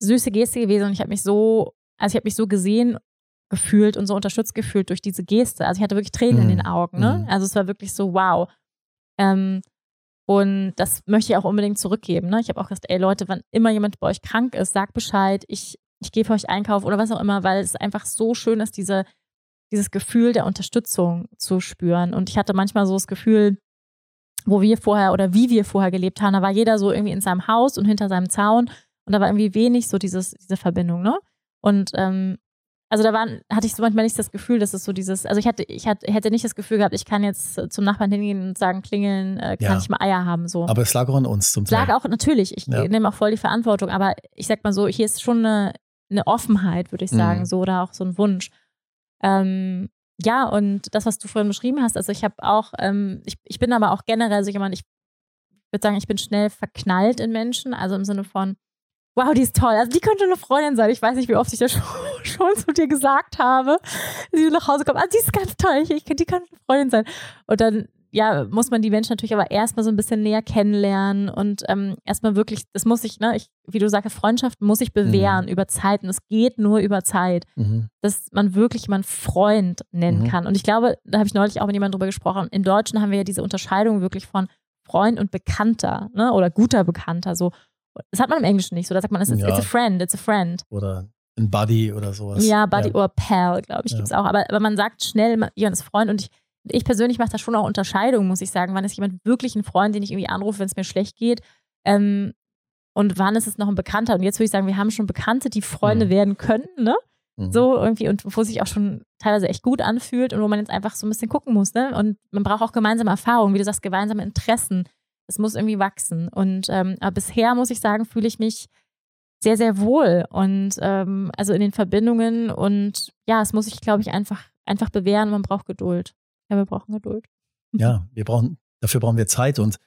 süße Geste gewesen. Und ich habe mich so, also ich habe mich so gesehen gefühlt und so unterstützt gefühlt durch diese Geste. Also ich hatte wirklich Tränen mhm. in den Augen. Ne? Mhm. Also es war wirklich so, wow. Ähm, und das möchte ich auch unbedingt zurückgeben. Ne? Ich habe auch gesagt, ey Leute, wann immer jemand bei euch krank ist, sagt Bescheid, ich, ich gehe für euch einkaufen oder was auch immer, weil es einfach so schön ist, diese, dieses Gefühl der Unterstützung zu spüren. Und ich hatte manchmal so das Gefühl, wo wir vorher oder wie wir vorher gelebt haben, da war jeder so irgendwie in seinem Haus und hinter seinem Zaun und da war irgendwie wenig so dieses, diese Verbindung, ne? Und ähm, also da waren, hatte ich so manchmal nicht das Gefühl, dass es so dieses, also ich hatte, ich hatte, hätte nicht das Gefühl gehabt, ich kann jetzt zum Nachbarn hingehen und sagen, klingeln, äh, kann ja. ich mal Eier haben, so. Aber es lag auch an uns zum Teil. Es lag auch, natürlich, ich ja. nehme auch voll die Verantwortung, aber ich sag mal so, hier ist schon eine, eine Offenheit, würde ich sagen, mhm. so, oder auch so ein Wunsch. Ähm, ja, und das, was du vorhin beschrieben hast, also ich habe auch, ähm, ich, ich bin aber auch generell so jemand, ich würde sagen, ich bin schnell verknallt in Menschen, also im Sinne von, wow, die ist toll. Also die könnte eine Freundin sein. Ich weiß nicht, wie oft ich das schon, schon zu dir gesagt habe. Sie nach Hause kommt, ah, die ist ganz toll. Ich, die könnte eine Freundin sein. Und dann ja, muss man die Menschen natürlich aber erstmal so ein bisschen näher kennenlernen und ähm, erstmal wirklich, das muss ich, ne, ich, wie du sagst, Freundschaft muss ich bewähren mhm. über Zeit und es geht nur über Zeit, mhm. dass man wirklich jemanden Freund nennen mhm. kann. Und ich glaube, da habe ich neulich auch mit jemandem drüber gesprochen, in Deutschen haben wir ja diese Unterscheidung wirklich von Freund und Bekannter, ne, oder guter Bekannter, so. Das hat man im Englischen nicht so, da sagt man, it's, ja. it's a friend, it's a friend. Oder ein Buddy oder sowas. Ja, Buddy ja. oder Pal, glaube ich, ja. gibt es auch. Aber, aber man sagt schnell, jemand ist Freund und ich ich persönlich mache da schon auch Unterscheidungen, muss ich sagen. Wann ist jemand wirklich ein Freund, den ich irgendwie anrufe, wenn es mir schlecht geht? Ähm, und wann ist es noch ein Bekannter? Und jetzt würde ich sagen, wir haben schon Bekannte, die Freunde mhm. werden könnten, ne? Mhm. So irgendwie und wo sich auch schon teilweise echt gut anfühlt und wo man jetzt einfach so ein bisschen gucken muss, ne? Und man braucht auch gemeinsame Erfahrungen, wie du sagst, gemeinsame Interessen. Es muss irgendwie wachsen. Und ähm, aber bisher muss ich sagen, fühle ich mich sehr, sehr wohl und ähm, also in den Verbindungen und ja, es muss sich, glaube ich, einfach, einfach bewähren. Man braucht Geduld. Ja, wir brauchen Geduld. Ja, wir brauchen, dafür brauchen wir Zeit und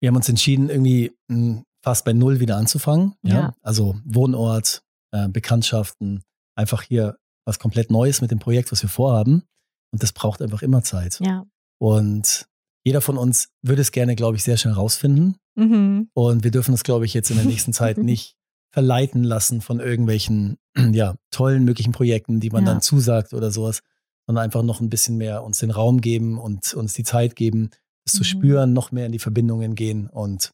wir haben uns entschieden, irgendwie hm, fast bei Null wieder anzufangen. Ja. ja. Also Wohnort, äh, Bekanntschaften, einfach hier was komplett Neues mit dem Projekt, was wir vorhaben. Und das braucht einfach immer Zeit. Ja. Und jeder von uns würde es gerne, glaube ich, sehr schnell rausfinden. Mhm. Und wir dürfen uns, glaube ich, jetzt in der nächsten Zeit nicht verleiten lassen von irgendwelchen ja, tollen möglichen Projekten, die man ja. dann zusagt oder sowas, sondern einfach noch ein bisschen mehr uns den Raum geben und uns die Zeit geben, es mhm. zu spüren, noch mehr in die Verbindungen gehen und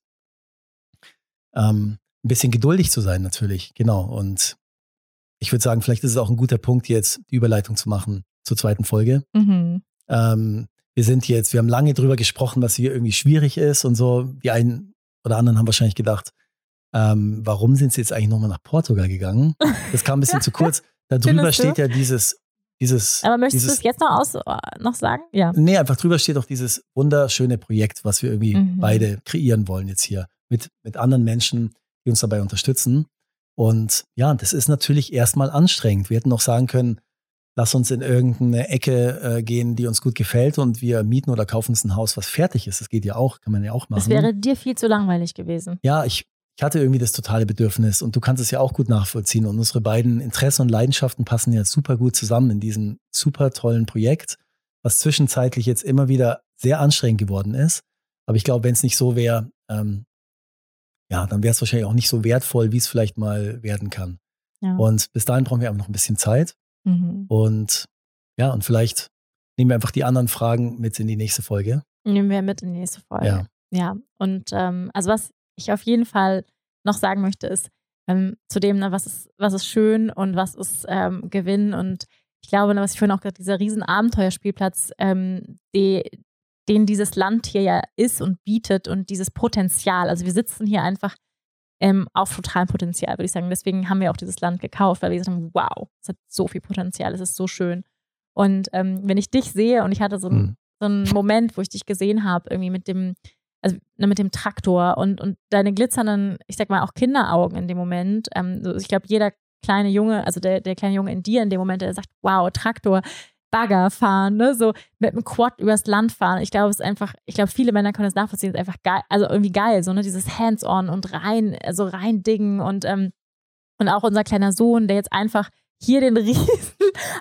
ähm, ein bisschen geduldig zu sein natürlich, genau. Und ich würde sagen, vielleicht ist es auch ein guter Punkt, jetzt die Überleitung zu machen zur zweiten Folge. Mhm. Ähm, wir sind jetzt, wir haben lange drüber gesprochen, was hier irgendwie schwierig ist und so. Die einen oder anderen haben wahrscheinlich gedacht, ähm, warum sind sie jetzt eigentlich nochmal nach Portugal gegangen? Das kam ein bisschen zu kurz. Da drüber steht ja dieses dieses. Aber möchtest du es jetzt noch, aus, noch sagen? Ja. Nee, einfach drüber steht auch dieses wunderschöne Projekt, was wir irgendwie mhm. beide kreieren wollen jetzt hier mit, mit anderen Menschen, die uns dabei unterstützen. Und ja, das ist natürlich erstmal anstrengend. Wir hätten noch sagen können, lass uns in irgendeine Ecke äh, gehen, die uns gut gefällt und wir mieten oder kaufen uns ein Haus, was fertig ist. Das geht ja auch, kann man ja auch machen. Das wäre dir viel zu langweilig gewesen. Ja, ich, ich hatte irgendwie das totale Bedürfnis und du kannst es ja auch gut nachvollziehen. Und unsere beiden Interessen und Leidenschaften passen ja super gut zusammen in diesem super tollen Projekt, was zwischenzeitlich jetzt immer wieder sehr anstrengend geworden ist. Aber ich glaube, wenn es nicht so wäre, ähm, ja, dann wäre es wahrscheinlich auch nicht so wertvoll, wie es vielleicht mal werden kann. Ja. Und bis dahin brauchen wir einfach noch ein bisschen Zeit. Mhm. Und ja, und vielleicht nehmen wir einfach die anderen Fragen mit in die nächste Folge. Nehmen wir mit in die nächste Folge. Ja. Ja, und ähm, also was ich auf jeden Fall noch sagen möchte, ist ähm, zu dem, ne, was, ist, was ist schön und was ist ähm, Gewinn. Und ich glaube, ne, was ich vorhin auch gesagt dieser riesen Abenteuerspielplatz, ähm, die, den dieses Land hier ja ist und bietet und dieses Potenzial. Also wir sitzen hier einfach ähm, auf totalem Potenzial, würde ich sagen. Deswegen haben wir auch dieses Land gekauft, weil wir gesagt haben, wow, es hat so viel Potenzial, es ist so schön. Und ähm, wenn ich dich sehe und ich hatte so, ein, mhm. so einen Moment, wo ich dich gesehen habe, irgendwie mit dem, also ne, mit dem Traktor und, und deine glitzernden, ich sag mal, auch Kinderaugen in dem Moment. Ähm, ich glaube, jeder kleine Junge, also der, der kleine Junge in dir in dem Moment, der sagt, wow, Traktor, Bagger fahren, ne? so mit einem Quad übers Land fahren. Ich glaube, es ist einfach, ich glaube, viele Männer können das nachvollziehen, es ist einfach geil, also irgendwie geil, so, ne, dieses Hands-on und rein, also rein dingen und, ähm, und auch unser kleiner Sohn, der jetzt einfach hier den riesen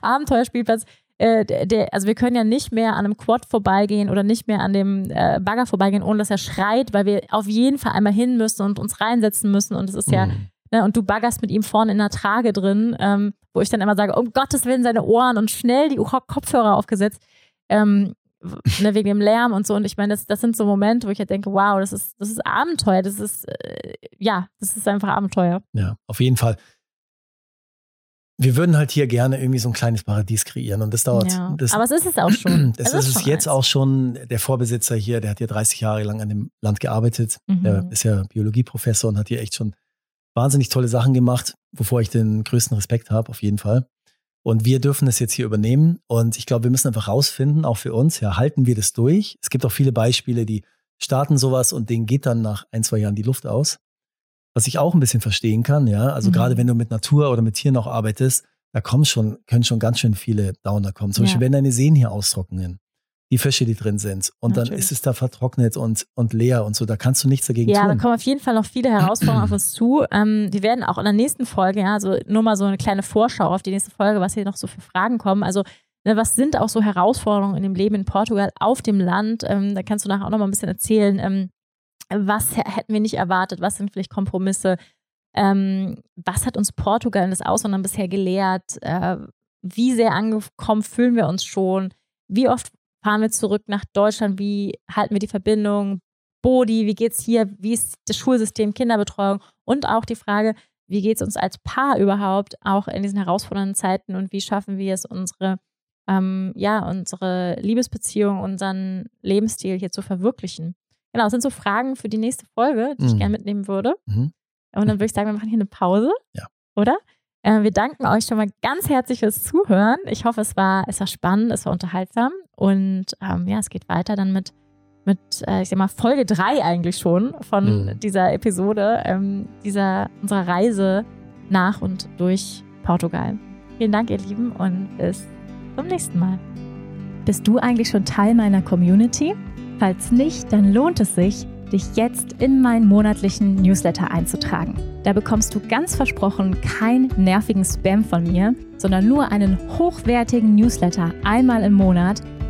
Abenteuerspielplatz äh, der, also wir können ja nicht mehr an einem Quad vorbeigehen oder nicht mehr an dem äh, Bagger vorbeigehen, ohne dass er schreit, weil wir auf jeden Fall einmal hin müssen und uns reinsetzen müssen. Und es ist ja, mhm. Ne, und du baggerst mit ihm vorne in der Trage drin, ähm, wo ich dann immer sage, um Gottes Willen seine Ohren und schnell die Kopfhörer aufgesetzt. Ähm, ne, wegen dem Lärm und so. Und ich meine, das, das sind so Momente, wo ich halt denke, wow, das ist, das ist Abenteuer. Das ist, äh, ja, das ist einfach Abenteuer. Ja, auf jeden Fall wir würden halt hier gerne irgendwie so ein kleines Paradies kreieren und das dauert. Ja, das, aber es ist es auch schon. Das es ist, es jetzt eins. auch schon. Der Vorbesitzer hier, der hat hier 30 Jahre lang an dem Land gearbeitet. Mhm. Der ist ja Biologieprofessor und hat hier echt schon wahnsinnig tolle Sachen gemacht, wovor ich den größten Respekt habe, auf jeden Fall. Und wir dürfen das jetzt hier übernehmen. Und ich glaube, wir müssen einfach rausfinden, auch für uns, ja, halten wir das durch? Es gibt auch viele Beispiele, die starten sowas und denen geht dann nach ein, zwei Jahren die Luft aus was ich auch ein bisschen verstehen kann, ja. Also mhm. gerade wenn du mit Natur oder mit Tieren auch arbeitest, da kommen schon, können schon ganz schön viele Downer kommen. Zum ja. Beispiel, wenn deine Seen hier austrocknen. Die Fische, die drin sind. Und dann ist es da vertrocknet und, und leer und so. Da kannst du nichts dagegen ja, tun. Ja, da kommen auf jeden Fall noch viele Herausforderungen auf uns zu. Ähm, wir werden auch in der nächsten Folge, ja, also nur mal so eine kleine Vorschau auf die nächste Folge, was hier noch so für Fragen kommen. Also ne, was sind auch so Herausforderungen in dem Leben in Portugal auf dem Land? Ähm, da kannst du nachher auch noch mal ein bisschen erzählen. Ähm, was hätten wir nicht erwartet? Was sind vielleicht Kompromisse? Ähm, was hat uns Portugal in das Auswandern bisher gelehrt? Äh, wie sehr angekommen fühlen wir uns schon? Wie oft fahren wir zurück nach Deutschland? Wie halten wir die Verbindung? Bodi, wie geht's hier? Wie ist das Schulsystem, Kinderbetreuung? Und auch die Frage, wie geht es uns als Paar überhaupt auch in diesen herausfordernden Zeiten und wie schaffen wir es, unsere, ähm, ja, unsere Liebesbeziehung, unseren Lebensstil hier zu verwirklichen? Genau, das sind so Fragen für die nächste Folge, die mhm. ich gerne mitnehmen würde. Mhm. Und dann würde ich sagen, wir machen hier eine Pause. Ja. Oder? Äh, wir danken euch schon mal ganz herzlich fürs Zuhören. Ich hoffe, es war, es war spannend, es war unterhaltsam. Und ähm, ja, es geht weiter dann mit, mit äh, ich sag mal, Folge 3 eigentlich schon von mhm. dieser Episode, ähm, dieser, unserer Reise nach und durch Portugal. Vielen Dank, ihr Lieben, und bis zum nächsten Mal. Bist du eigentlich schon Teil meiner Community? Falls nicht, dann lohnt es sich, dich jetzt in meinen monatlichen Newsletter einzutragen. Da bekommst du ganz versprochen keinen nervigen Spam von mir, sondern nur einen hochwertigen Newsletter einmal im Monat